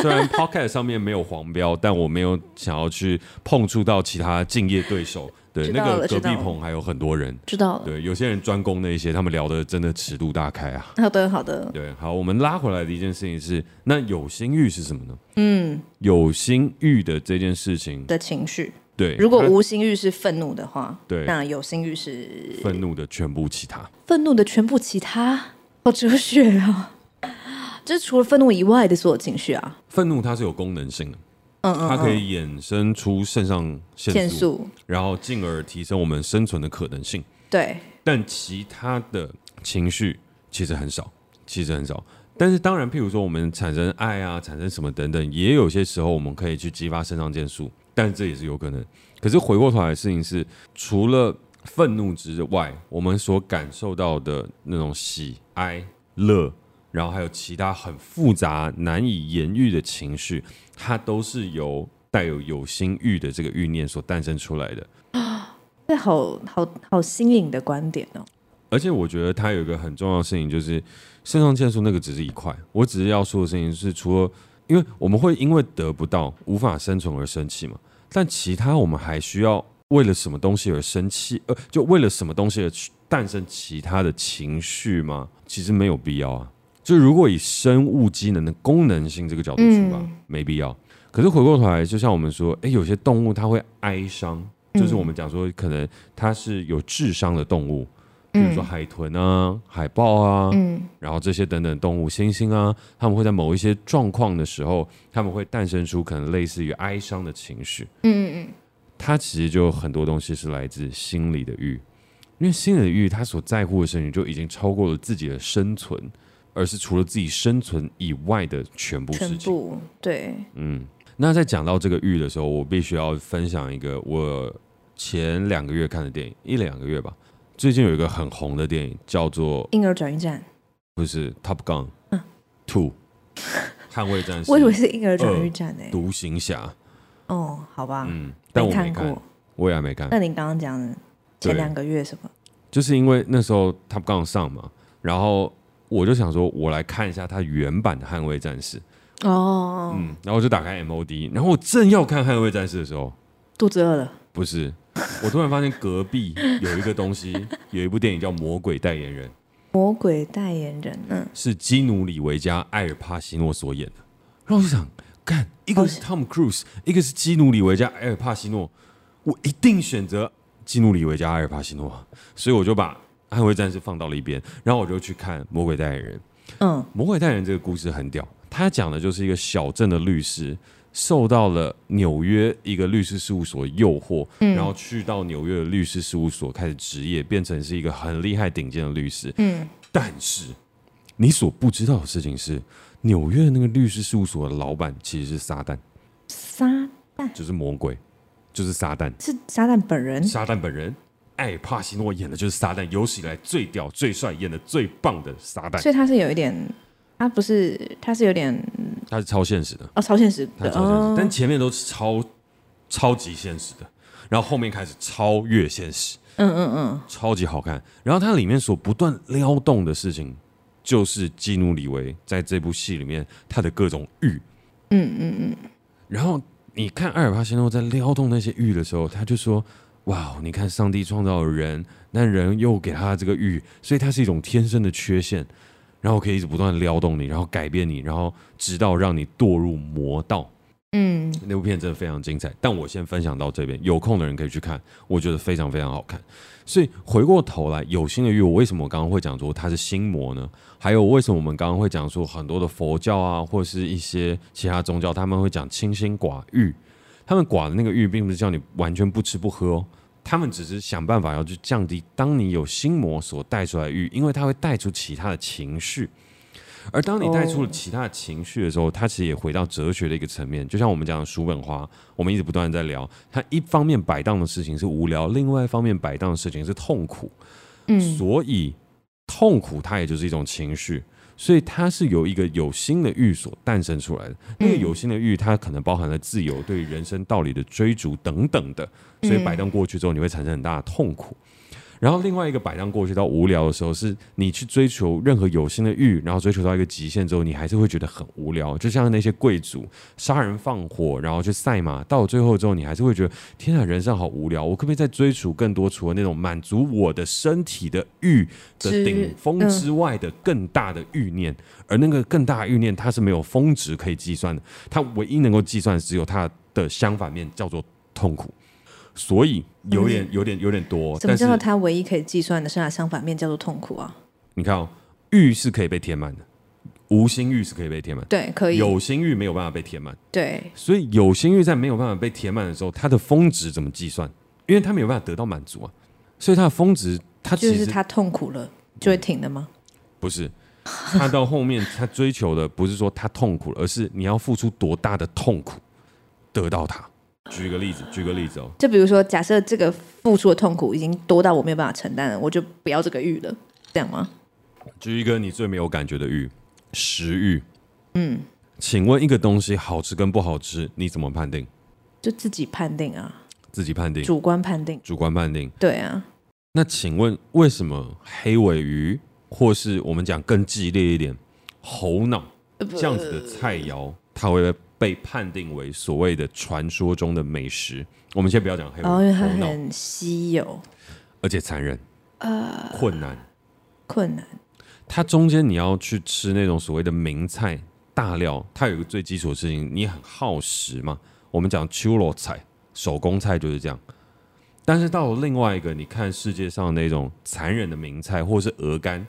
虽然 <laughs> Podcast 上面没有黄标，但我没有想要去碰触到其他敬业对手。对，那个隔壁棚还有很多人，知道了。对，有些人专攻那些，他们聊的真的尺度大开啊。<laughs> 好的，好的。对，好，我们拉回来的一件事情是，那有心欲是什么呢？嗯，有心欲的这件事情的情绪。对，如果无心欲是愤怒的话，对，那有心欲是愤怒的全部其他。愤怒的全部其他，好哲学啊！<laughs> 就是除了愤怒以外的所有情绪啊。愤怒它是有功能性的，嗯嗯，它可以衍生出肾上腺素，然后进而提升我们生存的可能性。对，但其他的情绪其实很少，其实很少。但是当然，譬如说我们产生爱啊，产生什么等等，也有些时候我们可以去激发肾上腺素。但这也是有可能。可是回过头来的事情是，除了愤怒之外，我们所感受到的那种喜、哀、乐，然后还有其他很复杂、难以言喻的情绪，它都是由带有有心欲的这个欲念所诞生出来的。啊，这好好好新颖的观点哦。而且我觉得它有一个很重要的事情，就是肾上腺素那个只是一块。我只是要说的事情是，除了因为我们会因为得不到无法生存而生气嘛。但其他我们还需要为了什么东西而生气？呃，就为了什么东西而诞生其他的情绪吗？其实没有必要啊。就如果以生物机能的功能性这个角度出发，没必要。可是回过头来，就像我们说，诶，有些动物它会哀伤，就是我们讲说，可能它是有智商的动物。比如说海豚啊、海豹啊，嗯，然后这些等等动物，猩猩啊，它们会在某一些状况的时候，他们会诞生出可能类似于哀伤的情绪。嗯嗯嗯，它其实就很多东西是来自心理的欲，因为心理的欲，它所在乎的事情就已经超过了自己的生存，而是除了自己生存以外的全部事情。全部对，嗯。那在讲到这个玉的时候，我必须要分享一个我前两个月看的电影，一两个月吧。最近有一个很红的电影，叫做《婴儿转运站》，不是《Top Gun》嗯 Two，<laughs> 捍卫战士。我以为是婴儿转运站诶，独行侠。哦，好吧，嗯，但我没看过，我也还没看。那你刚刚讲的前两个月什么？就是因为那时候《Top Gun》上嘛，然后我就想说，我来看一下它原版的《捍卫战士》。哦，嗯，然后我就打开 MOD，然后我正要看《捍卫战士》的时候，肚子饿了。不是。我突然发现隔壁 <laughs> 有一个东西，有一部电影叫《魔鬼代言人》。魔鬼代言人，嗯，是基努里维加艾尔帕西诺所演的。然后我就想，看，一个是 Tom Cruise，一个是基努里维加艾尔帕西诺，我一定选择基努里维加艾尔帕西诺。所以我就把《捍卫战士》放到了一边，然后我就去看《魔鬼代言人》。嗯，《魔鬼代言人》这个故事很屌，他讲的就是一个小镇的律师。受到了纽约一个律师事务所诱惑，嗯、然后去到纽约的律师事务所开始职业，变成是一个很厉害顶尖的律师。嗯，但是你所不知道的事情是，纽约的那个律师事务所的老板其实是撒旦，撒旦就是魔鬼，就是撒旦，是撒旦本人。撒旦本人，艾尔帕西诺演的就是撒旦，有史以来最屌、最帅、演的最棒的撒旦。所以他是有一点，他不是，他是有点。他是超现实的哦，超现实的，超现实，哦、但前面都是超超级现实的，然后后面开始超越现实，嗯嗯嗯，超级好看。然后它里面所不断撩动的事情，就是基努李维在这部戏里面他的各种欲，嗯嗯嗯。然后你看艾尔帕西诺在撩动那些欲的时候，他就说：“哇，你看上帝创造了人，那人又给他这个欲，所以它是一种天生的缺陷。”然后可以一直不断的撩动你，然后改变你，然后直到让你堕入魔道。嗯，那部片真的非常精彩。但我先分享到这边，有空的人可以去看，我觉得非常非常好看。所以回过头来，有心的欲，我为什么我刚刚会讲说它是心魔呢？还有为什么我们刚刚会讲说很多的佛教啊，或者是一些其他宗教，他们会讲清心寡欲，他们寡的那个欲，并不是叫你完全不吃不喝哦。他们只是想办法要去降低，当你有心魔所带出来的欲，因为它会带出其他的情绪，而当你带出了其他的情绪的时候，它其实也回到哲学的一个层面。就像我们讲的叔本华，我们一直不断在聊，它一方面摆荡的事情是无聊，另外一方面摆荡的事情是痛苦。嗯，所以痛苦它也就是一种情绪。所以它是由一个有心的欲所诞生出来的。那个有心的欲，它可能包含了自由、对人生道理的追逐等等的。所以摆荡过去之后，你会产生很大的痛苦。然后另外一个摆荡过去到无聊的时候，是你去追求任何有心的欲，然后追求到一个极限之后，你还是会觉得很无聊。就像那些贵族杀人放火，然后去赛马，到最后之后，你还是会觉得天啊，人生好无聊。我可不可以再追求更多，除了那种满足我的身体的欲的顶峰之外的更大的欲念？而那个更大的欲念，它是没有峰值可以计算的，它唯一能够计算只有它的相反面，叫做痛苦。所以有点有点有点多。怎么叫做它唯一可以计算的剩下相反面叫做痛苦啊？你看哦，欲是可以被填满的，无心欲是可以被填满。对，可以。有心欲没有办法被填满。对。所以有心欲在没有办法被填满的时候，它的峰值怎么计算？因为它没有办法得到满足啊。所以它的峰值，它就是它痛苦了就会停的吗？不是，它到后面它追求的不是说它痛苦了，而是你要付出多大的痛苦得到它。举个例子，举个例子哦，就比如说，假设这个付出的痛苦已经多到我没有办法承担了，我就不要这个欲了，这样吗？举一个你最没有感觉的欲，食欲。嗯，请问一个东西好吃跟不好吃，你怎么判定？就自己判定啊，自己判定，主观判定，主观判定。对啊。那请问为什么黑尾鱼，或是我们讲更激烈一点，猴脑这样子的菜肴，它会？被判定为所谓的传说中的美食，我们先不要讲黑因为它很稀有，而且残忍，呃，困难，困难。它中间你要去吃那种所谓的名菜大料，它有一个最基础的事情，你很耗时嘛。我们讲秋罗菜，手工菜就是这样。但是到了另外一个，你看世界上那种残忍的名菜，或是鹅肝，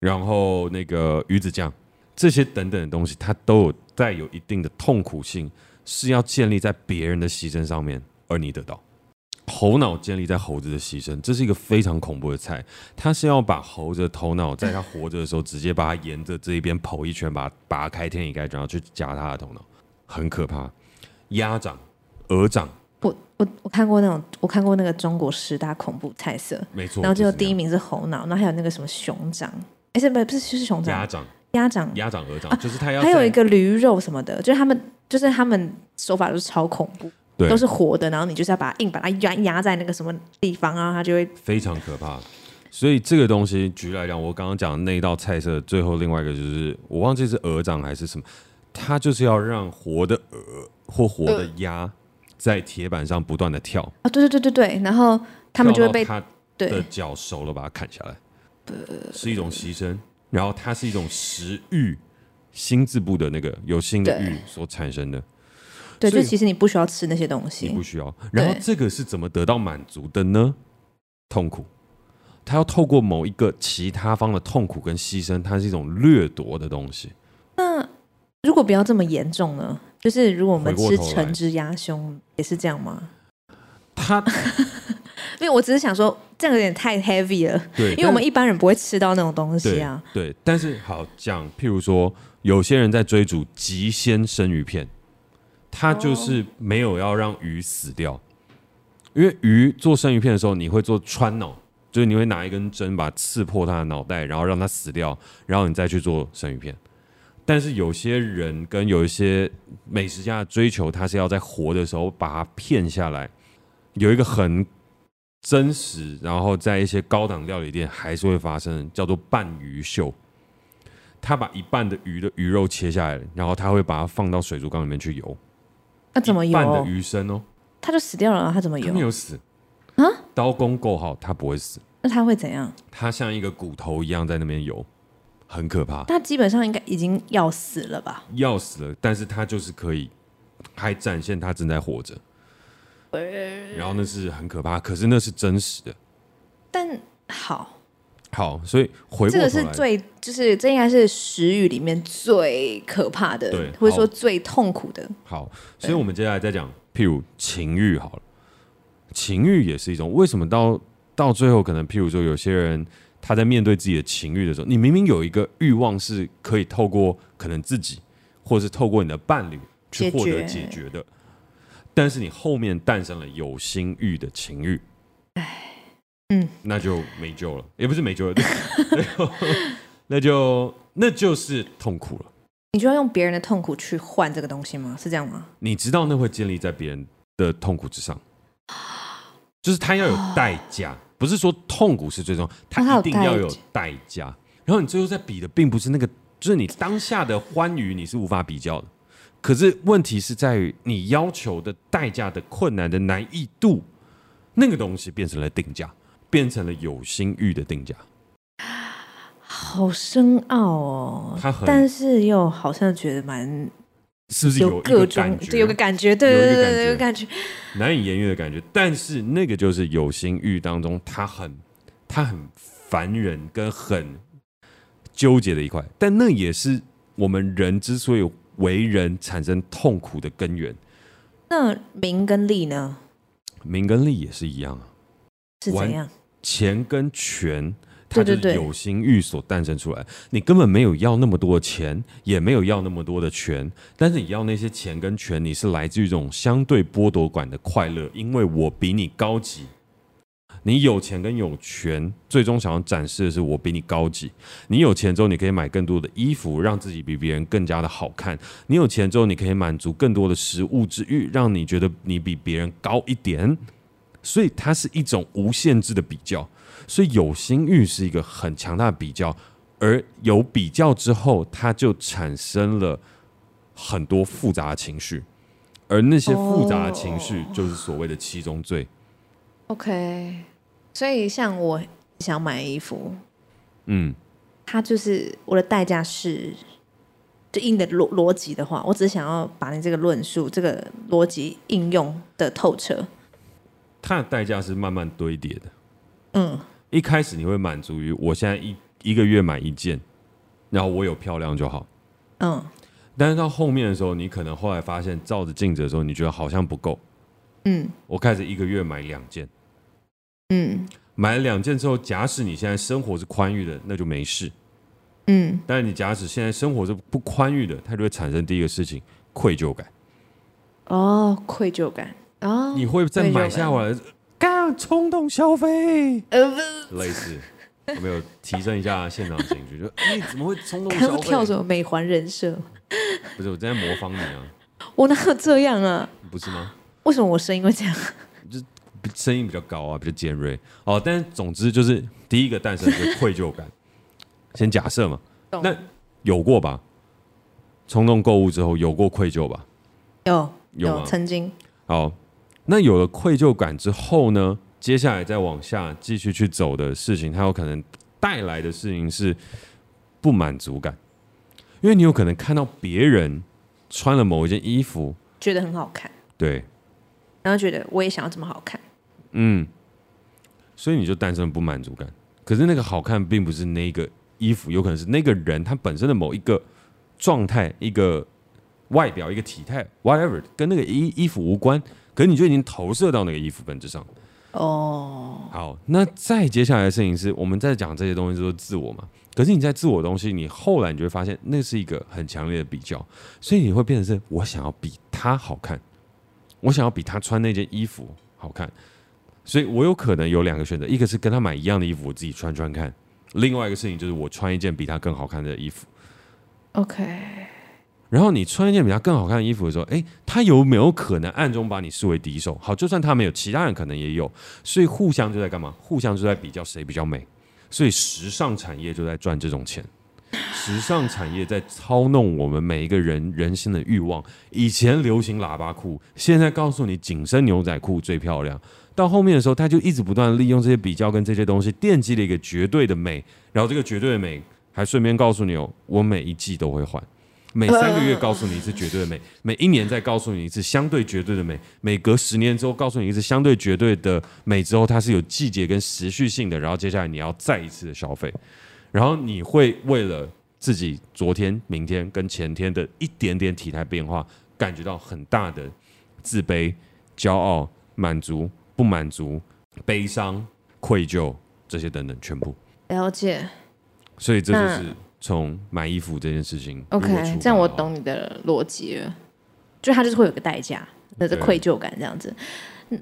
然后那个鱼子酱。这些等等的东西，它都有带有一定的痛苦性，是要建立在别人的牺牲上面，而你得到猴脑建立在猴子的牺牲，这是一个非常恐怖的菜。它是要把猴子的头脑在它活着的时候，直接把它沿着这一边剖一圈，把它拔开天一盖，然后去夹它的头脑，很可怕。鸭掌、鹅掌，我我我看过那种，我看过那个中国十大恐怖菜色，没错。然后就第一名是猴脑，然后还有那个什么熊掌，哎，是不是不是就是熊掌？鸭掌。鸭掌、鸭掌、鹅掌，就是他要还有一个驴肉什么的，就是他们就是他们手法都是超恐怖，对，都是活的，然后你就是要把它硬把它压压在那个什么地方啊，它就会非常可怕。所以这个东西举例来讲，我刚刚讲的那一道菜色，最后另外一个就是我忘记是鹅掌还是什么，它就是要让活的鹅或活的鸭在铁板上不断的跳啊，对对对对对，然后他们就会被它的脚熟了把它砍下来，是一种牺牲。然后它是一种食欲，心字部的那个有心的欲所产生的。对，就其实你不需要吃那些东西，你不需要。然后这个是怎么得到满足的呢？痛苦，他要透过某一个其他方的痛苦跟牺牲，它是一种掠夺的东西。那如果不要这么严重呢？就是如果我们吃橙汁鸭胸也是这样吗？他，<laughs> 因为我只是想说，这样有点太 heavy 了。对，因为我们一般人不会吃到那种东西啊。对，对，但是好讲，譬如说，有些人在追逐极鲜生鱼片。他就是没有要让鱼死掉，因为鱼做生鱼片的时候，你会做穿脑，就是你会拿一根针把它刺破它的脑袋，然后让它死掉，然后你再去做生鱼片。但是有些人跟有一些美食家的追求，他是要在活的时候把它片下来。有一个很真实，然后在一些高档料理店还是会发生，叫做半鱼秀。他把一半的鱼的鱼肉切下来，然后他会把它放到水族缸里面去游。那怎么游？半的鱼身哦，他就死掉了，他怎么游？他没有死啊？刀工够好，他不会死。那他会怎样？他像一个骨头一样在那边游，很可怕。他基本上应该已经要死了吧？要死了，但是他就是可以还展现他正在活着。然后那是很可怕，可是那是真实的。但好。好，所以回过，这个是最，就是这应该是食欲里面最可怕的，对，或者说最痛苦的。好，所以我们接下来再讲，譬如情欲好了，情欲也是一种。为什么到到最后，可能譬如说，有些人他在面对自己的情欲的时候，你明明有一个欲望是可以透过可能自己，或者是透过你的伴侣去获得解决的，但是你后面诞生了有心欲的情欲，哎。嗯，那就没救了，也不是没救了，<laughs> 那就那就是痛苦了。你就要用别人的痛苦去换这个东西吗？是这样吗？你知道那会建立在别人的痛苦之上，就是他要有代价，不是说痛苦是最终，他一定要有代价。然后你最后在比的并不是那个，就是你当下的欢愉，你是无法比较的。可是问题是在于你要求的代价的困难的难易度，那个东西变成了定价。变成了有心欲的定价，好深奥哦。他很，但是又好像觉得蛮，是不是有各种？对，有个感觉，对对对，有感觉，难以言喻的感觉。但是那个就是有心欲当中，他很，他很烦人跟很纠结的一块。但那也是我们人之所以为人产生痛苦的根源。那名跟利呢？名跟利也是一样啊，是怎样？钱跟权，它就是有心欲所诞生出来。你根本没有要那么多的钱，也没有要那么多的权，但是你要那些钱跟权，你是来自于这种相对剥夺感的快乐，因为我比你高级。你有钱跟有权，最终想要展示的是我比你高级。你有钱之后，你可以买更多的衣服，让自己比别人更加的好看。你有钱之后，你可以满足更多的食物之欲，让你觉得你比别人高一点。所以它是一种无限制的比较，所以有心欲是一个很强大的比较，而有比较之后，它就产生了很多复杂的情绪，而那些复杂的情绪就是所谓的七宗罪。OK，所以像我想买衣服，嗯，它就是我的代价是，就硬的逻逻辑的话，我只想要把你这个论述、这个逻辑应用的透彻。它的代价是慢慢堆叠的，嗯，一开始你会满足于我现在一一个月买一件，然后我有漂亮就好，嗯，但是到后面的时候，你可能后来发现照着镜子的时候，你觉得好像不够，嗯，我开始一个月买两件，嗯，买了两件之后，假使你现在生活是宽裕的，那就没事，嗯，但是你假使现在生活是不宽裕的，它就会产生第一个事情愧疚感，哦，愧疚感。哦，你会再买下来，干冲动消费，呃，类似，有没有提升一下现场情绪？就 <laughs> 哎，怎么会冲动消费？跳什么美环人设？不是，我正在模仿你啊！我哪有这样啊？不是吗？为什么我声音会这样？就声音比较高啊，比较尖锐。哦，但是总之就是第一个诞生就是愧疚感。<laughs> 先假设嘛，那有过吧？冲动购物之后有过愧疚吧？有，有，曾经。好。那有了愧疚感之后呢，接下来再往下继续去走的事情，它有可能带来的事情是不满足感，因为你有可能看到别人穿了某一件衣服，觉得很好看，对，然后觉得我也想要这么好看，嗯，所以你就诞生了不满足感。可是那个好看并不是那个衣服，有可能是那个人他本身的某一个状态、一个外表、一个体态，whatever，跟那个衣衣服无关。可是你就已经投射到那个衣服本质上。哦，好，那再接下来的事情是，我们在讲这些东西，就是自我嘛。可是你在自我的东西，你后来你就会发现，那是一个很强烈的比较，所以你会变成是我想要比他好看，我想要比他穿那件衣服好看。所以我有可能有两个选择，一个是跟他买一样的衣服，我自己穿穿看；另外一个事情就是我穿一件比他更好看的衣服。OK。然后你穿一件比他更好看的衣服的时候，诶，他有没有可能暗中把你视为敌手？好，就算他没有，其他人可能也有。所以互相就在干嘛？互相就在比较谁比较美。所以时尚产业就在赚这种钱，时尚产业在操弄我们每一个人人心的欲望。以前流行喇叭裤，现在告诉你紧身牛仔裤最漂亮。到后面的时候，他就一直不断利用这些比较跟这些东西，奠基了一个绝对的美。然后这个绝对的美，还顺便告诉你哦，我每一季都会换，每三个月告诉你一次绝对的美，每一年再告诉你一次相对绝对的美，每隔十年之后告诉你一次相对绝对的美之后，它是有季节跟持续性的。然后接下来你要再一次的消费，然后你会为了自己昨天、明天跟前天的一点点体态变化，感觉到很大的自卑、骄傲、满足。不满足、悲伤、愧疚这些等等，全部了解。所以这就是从买衣服这件事情。OK，这样我懂你的逻辑了。就它就是会有个代价，那是愧疚感这样子。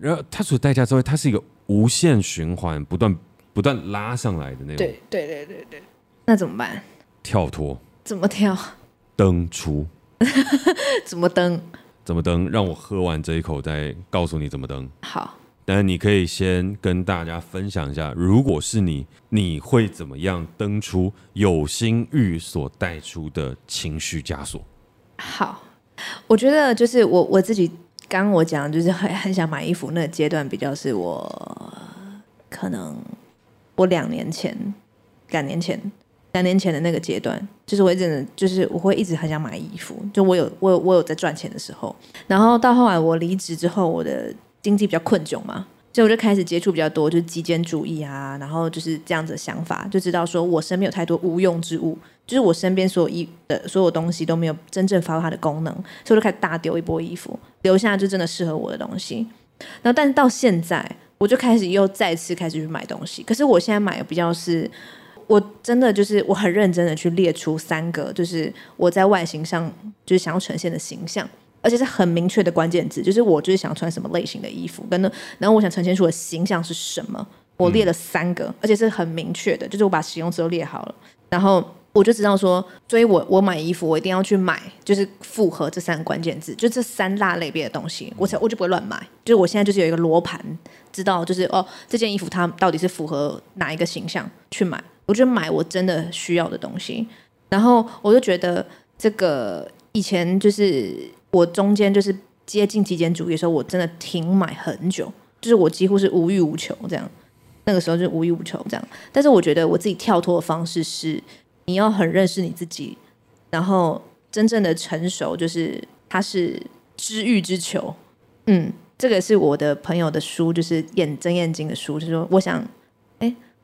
然后它除了代价之外，它是一个无限循环，不断不断拉上来的那种。对对对对对。那怎么办？跳脱？怎么跳？登出？<laughs> 怎么登？怎么登？让我喝完这一口，再告诉你怎么登。好。但你可以先跟大家分享一下，如果是你，你会怎么样登出有心欲所带出的情绪枷锁？好，我觉得就是我我自己刚刚我讲，就是很很想买衣服那个阶段，比较是我可能我两年前、两年前、两年前的那个阶段，就是我一直就是我会一直很想买衣服，就我有我有我有在赚钱的时候，然后到后来我离职之后，我的。经济比较困窘嘛，所以我就开始接触比较多，就是极简主义啊，然后就是这样子的想法，就知道说我身边有太多无用之物，就是我身边所有衣的所有东西都没有真正发挥它的功能，所以我就开始大丢一波衣服，留下就真的适合我的东西。然后，但是到现在，我就开始又再次开始去买东西，可是我现在买的比较是，我真的就是我很认真的去列出三个，就是我在外形上就是想要呈现的形象。而且是很明确的关键字，就是我就是想穿什么类型的衣服，跟那然后我想呈现出的形象是什么，我列了三个，嗯、而且是很明确的，就是我把形容词都列好了，然后我就知道说，所以我我买衣服我一定要去买，就是符合这三个关键字，就这三大类别的东西，我才我就不会乱买，就是我现在就是有一个罗盘，知道就是哦这件衣服它到底是符合哪一个形象去买，我就买我真的需要的东西，然后我就觉得这个以前就是。我中间就是接近极简主义的时候，我真的停买很久，就是我几乎是无欲无求这样。那个时候就无欲无求这样。但是我觉得我自己跳脱的方式是，你要很认识你自己，然后真正的成熟，就是它是知欲之求。嗯，这个是我的朋友的书，就是眼睁眼睛的书，就是说我想，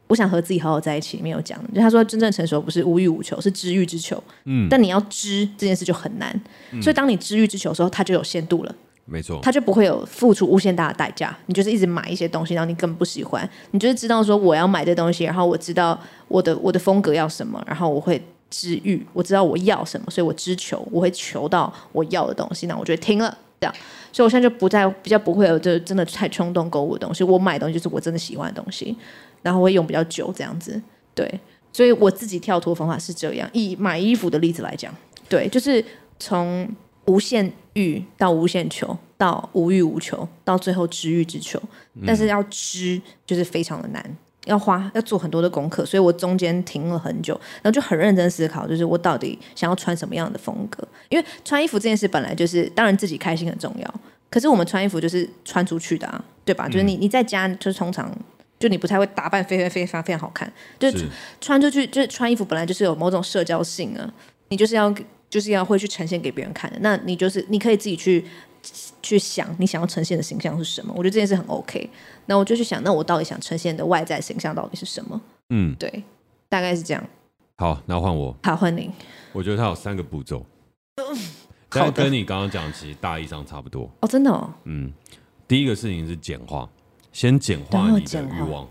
我想和自己好好在一起，没有讲。就他说，真正成熟不是无欲无求，是知欲之求。嗯，但你要知这件事就很难。嗯、所以当你知欲之求的时候，它就有限度了。没错，它就不会有付出无限大的代价。你就是一直买一些东西，然后你根本不喜欢。你就是知道说我要买这东西，然后我知道我的我的风格要什么，然后我会知欲，我知道我要什么，所以我知求，我会求到我要的东西。那我就停了，这样。所以我现在就不再比较不会有就真的太冲动购物的东西。我买东西就是我真的喜欢的东西。然后会用比较久这样子，对，所以我自己跳脱方法是这样。以买衣服的例子来讲，对，就是从无限欲到无限求，到无欲无求，到最后知欲之求。但是要知就是非常的难，要花要做很多的功课。所以我中间停了很久，然后就很认真思考，就是我到底想要穿什么样的风格。因为穿衣服这件事本来就是，当然自己开心很重要。可是我们穿衣服就是穿出去的啊，对吧？嗯、就是你你在家就是通常就你不太会打扮非常非常非常好看，就是穿出去就是穿衣服本来就是有某种社交性啊，你就是要就是要会去呈现给别人看的。那你就是你可以自己去去想你想要呈现的形象是什么。我觉得这件事很 OK。那我就去想，那我到底想呈现的外在形象到底是什么？嗯，对，大概是这样。好，那换我。好，换你。我觉得它有三个步骤。但跟你刚刚讲，其实大意上差不多哦，真的哦。嗯，第一个事情是简化，先简化你的欲望。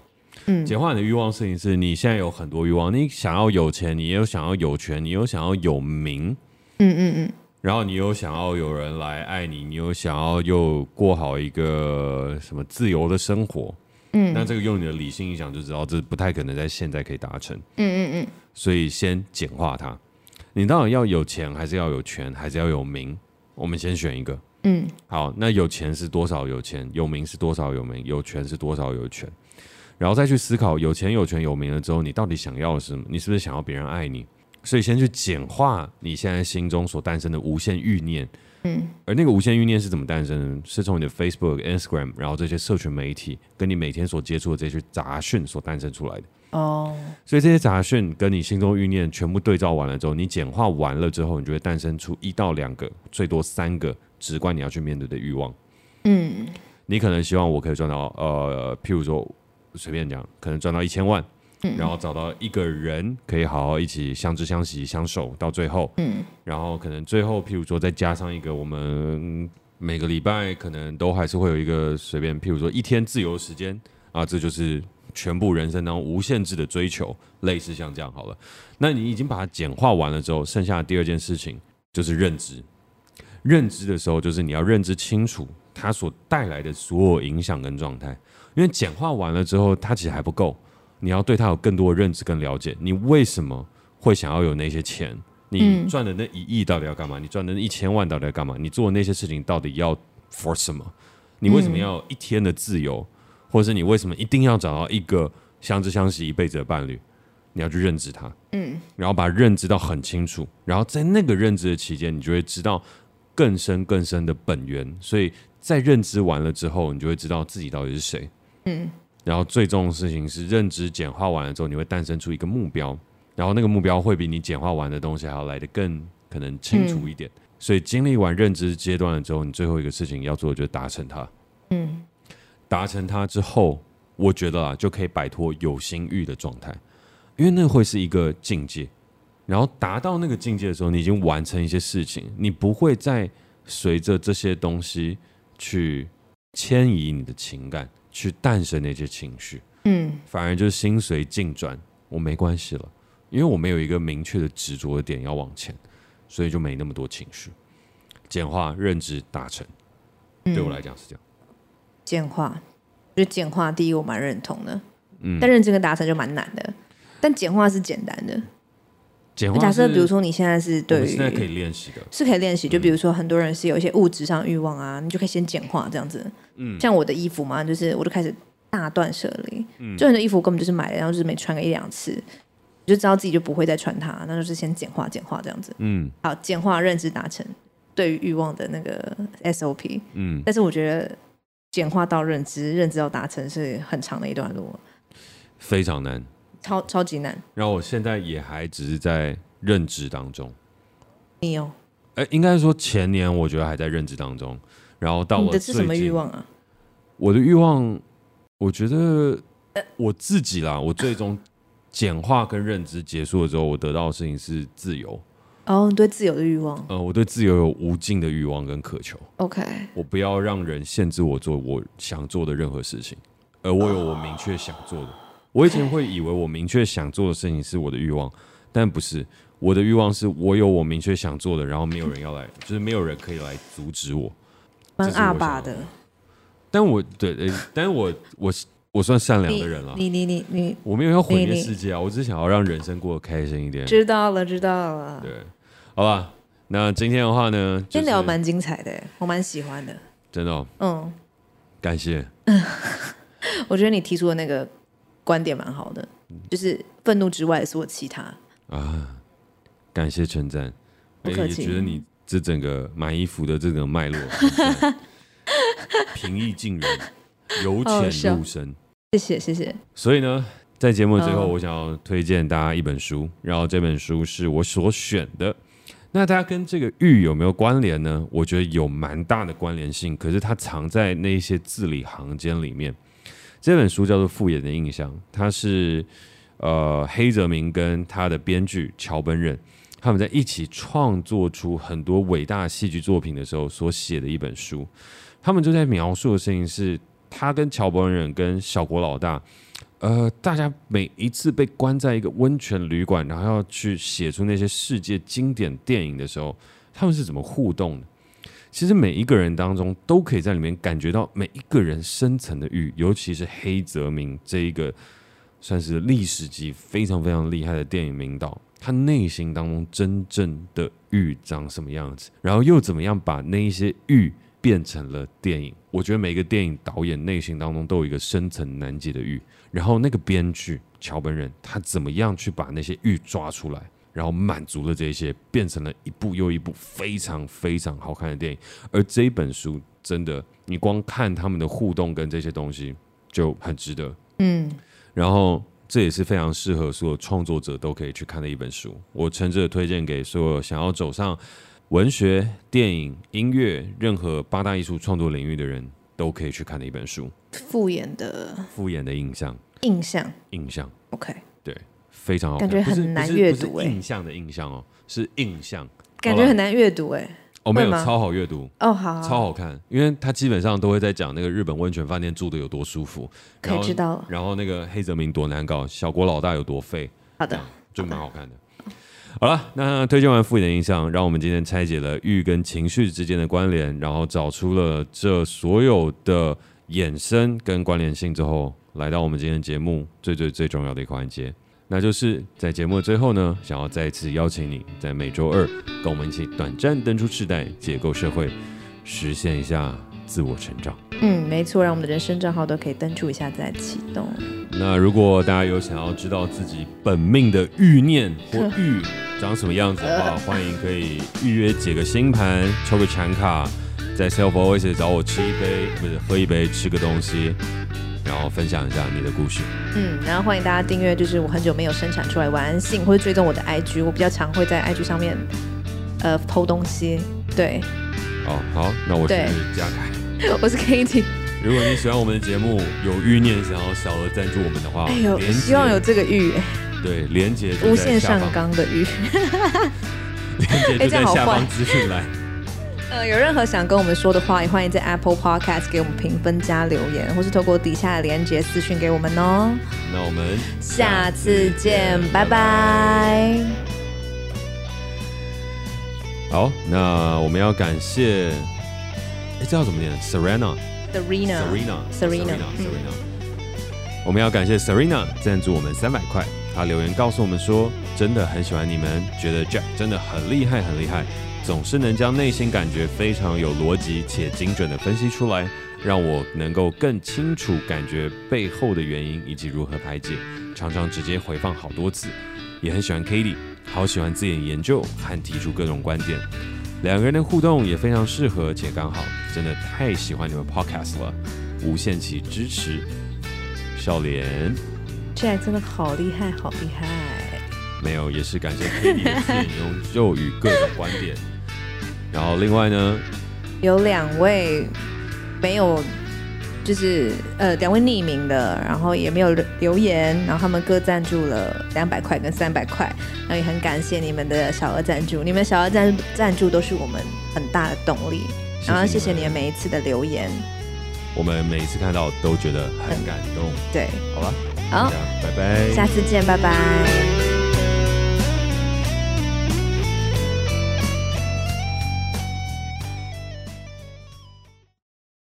嗯，简化你的欲望事情是你现在有很多欲望，你想要有钱，你有想要有权，你又想要有名。嗯嗯嗯。然后你又想要有人来爱你，你又想要又过好一个什么自由的生活。嗯。那这个用你的理性一想就知道，这不太可能在现在可以达成。嗯嗯嗯。所以先简化它。你到底要有钱，还是要有权，还是要有名？我们先选一个。嗯，好，那有钱是多少有钱？有名是多少有名？有权是多少有权？然后再去思考，有钱有权有名了之后，你到底想要什么？你是不是想要别人爱你？所以先去简化你现在心中所诞生的无限欲念。嗯，而那个无限欲念是怎么诞生的？是从你的 Facebook、Instagram，然后这些社群媒体跟你每天所接触的这些杂讯所诞生出来的。哦，所以这些杂讯跟你心中欲念全部对照完了之后，你简化完了之后，你就会诞生出一到两个，最多三个直观你要去面对的欲望。嗯，你可能希望我可以赚到呃，譬如说随便讲，可能赚到一千万，嗯，然后找到一个人可以好好一起相知相惜相守到最后，嗯，然后可能最后譬如说再加上一个我们每个礼拜可能都还是会有一个随便譬如说一天自由时间啊，这就是。全部人生当中无限制的追求，类似像这样好了。那你已经把它简化完了之后，剩下的第二件事情就是认知。认知的时候，就是你要认知清楚它所带来的所有影响跟状态。因为简化完了之后，它其实还不够，你要对他有更多的认知跟了解。你为什么会想要有那些钱？你赚的那一亿到底要干嘛？你赚的那一千万到底要干嘛？你做的那些事情到底要 for 什么？你为什么要一天的自由？或者是你为什么一定要找到一个相知相惜一辈子的伴侣？你要去认知他，嗯，然后把认知到很清楚，然后在那个认知的期间，你就会知道更深更深的本源。所以在认知完了之后，你就会知道自己到底是谁，嗯。然后最重要的事情是认知简化完了之后，你会诞生出一个目标，然后那个目标会比你简化完的东西还要来得更可能清楚一点。嗯。所以经历完认知阶段了之后，你最后一个事情要做的就是达成它，嗯。达成它之后，我觉得啊，就可以摆脱有心欲的状态，因为那会是一个境界。然后达到那个境界的时候，你已经完成一些事情，你不会再随着这些东西去迁移你的情感，去诞生那些情绪。嗯，反而就是心随境转，我没关系了，因为我没有一个明确的执着的点要往前，所以就没那么多情绪。简化认知达成，对我来讲是这样。简化，就简化。第一，我蛮认同的。嗯，但认知跟达成就蛮难的。但简化是简单的。简化，假设比如说你现在是对于现在可以练习的，是可以练习。就比如说很多人是有一些物质上欲望啊，你就可以先简化这样子。嗯，像我的衣服嘛，就是我就开始大断舍离。嗯，就很多衣服我根本就是买了，然后就是没穿个一两次，就知道自己就不会再穿它，那就是先简化简化这样子。嗯，好，简化认知达成对于欲望的那个 SOP。嗯，但是我觉得。简化到认知，认知到达成是很长的一段路，非常难，超超级难。然后我现在也还只是在认知当中。你有？哎、欸，应该说前年我觉得还在认知当中，然后到我的是什么欲望啊？我的欲望，我觉得我自己啦，我最终简化跟认知结束了之后，我得到的事情是自由。哦，对自由的欲望。呃，我对自由有无尽的欲望跟渴求。OK，我不要让人限制我做我想做的任何事情，而我有我明确想做的。我以前会以为我明确想做的事情是我的欲望，但不是。我的欲望是我有我明确想做的，然后没有人要来，就是没有人可以来阻止我。蛮阿爸的。但我对，但是我我我算善良的人了。你你你你，我没有要毁灭世界啊，我只是想要让人生过得开心一点。知道了，知道了。对。好吧，那今天的话呢，今天聊蛮精彩的，我蛮喜欢的，真的、哦。嗯，感谢。<laughs> 我觉得你提出的那个观点蛮好的，就是愤怒之外的所有其他。啊，感谢称赞，不客气。也觉得你这整个买衣服的这个脉络，<laughs> 平易近人，由浅入深。谢谢谢谢。所以呢，在节目的最后，我想要推荐大家一本书，然后这本书是我所选的。那它跟这个玉有没有关联呢？我觉得有蛮大的关联性，可是它藏在那些字里行间里面。这本书叫做《复眼的印象》，它是呃黑泽明跟他的编剧桥本忍他们在一起创作出很多伟大戏剧作品的时候所写的一本书。他们就在描述的事情是，他跟桥本忍跟小国老大。呃，大家每一次被关在一个温泉旅馆，然后要去写出那些世界经典电影的时候，他们是怎么互动的？其实每一个人当中都可以在里面感觉到每一个人深层的欲，尤其是黑泽明这一个算是历史级非常非常厉害的电影名导，他内心当中真正的欲长什么样子，然后又怎么样把那一些欲变成了电影？我觉得每个电影导演内心当中都有一个深层难解的欲。然后那个编剧桥本稔，他怎么样去把那些欲抓出来，然后满足了这些，变成了一部又一部非常非常好看的电影。而这一本书真的，你光看他们的互动跟这些东西就很值得。嗯，然后这也是非常适合所有创作者都可以去看的一本书。我诚挚的推荐给所有想要走上文学、电影、音乐任何八大艺术创作领域的人都可以去看的一本书。复眼的复眼的印象。印象，印象，OK，对，非常好看，感觉很难阅读哎。印象的印象哦，是印象，感觉很难阅读哎。哦，没有，超好阅读哦，好，超好看，因为他基本上都会在讲那个日本温泉饭店住的有多舒服，可以知道。然后那个黑泽明多难搞，小国老大有多废，好的，就蛮好看的。好了，那推荐完复眼的印象，让我们今天拆解了欲跟情绪之间的关联，然后找出了这所有的衍生跟关联性之后。来到我们今天节目最最最重要的一个环节，那就是在节目的最后呢，想要再次邀请你在每周二跟我们一起短暂登出世代，解构社会，实现一下自我成长。嗯，没错，让我们的人生账号都可以登出一下再启动。那如果大家有想要知道自己本命的欲念或欲长什么样子的话，<laughs> 欢迎可以预约解个星盘，抽个禅卡，在 Self Always 找我吃一杯，不是喝一杯，吃个东西。然后分享一下你的故事，嗯，然后欢迎大家订阅，就是我很久没有生产出来晚安信，或者追踪我的 IG，我比较常会在 IG 上面，呃，偷东西，对，哦，好，那我是嘉凯，<laughs> 我是 Kitty 如果你喜欢我们的节目，有欲念想要小额赞助我们的话，哎呦，希望有这个欲，对，连结无限上纲的欲，<laughs> <laughs> 连结就在下方资讯栏。呃，有任何想跟我们说的话，也欢迎在 Apple Podcast 给我们评分加留言，或是透过底下的连结私讯给我们哦。那我们下次见，拜拜。好，那我们要感谢，哎，这要怎么念？Serena，Serena，Serena，Serena，Serena。我们要感谢 Serena 赞助我们三百块，他留言告诉我们说，真的很喜欢你们，觉得 Jack 真的很厉害，很厉害。总是能将内心感觉非常有逻辑且精准的分析出来，让我能够更清楚感觉背后的原因以及如何排解。常常直接回放好多次，也很喜欢 Katie，好喜欢自己研究和提出各种观点，两个人的互动也非常适合且刚好，真的太喜欢你们 Podcast 了，无限期支持。笑脸，Jack 真的好厉害，好厉害。没有，也是感谢 Katie 的引用 <laughs> 就与各种观点。然后另外呢，有两位没有，就是呃两位匿名的，然后也没有留言，然后他们各赞助了两百块跟三百块，那也很感谢你们的小额赞助，你们小额赞赞助都是我们很大的动力，谢谢，然后谢谢你们每一次的留言，我们每一次看到都觉得很感动，对，好吧，好，拜拜，下次见，拜拜。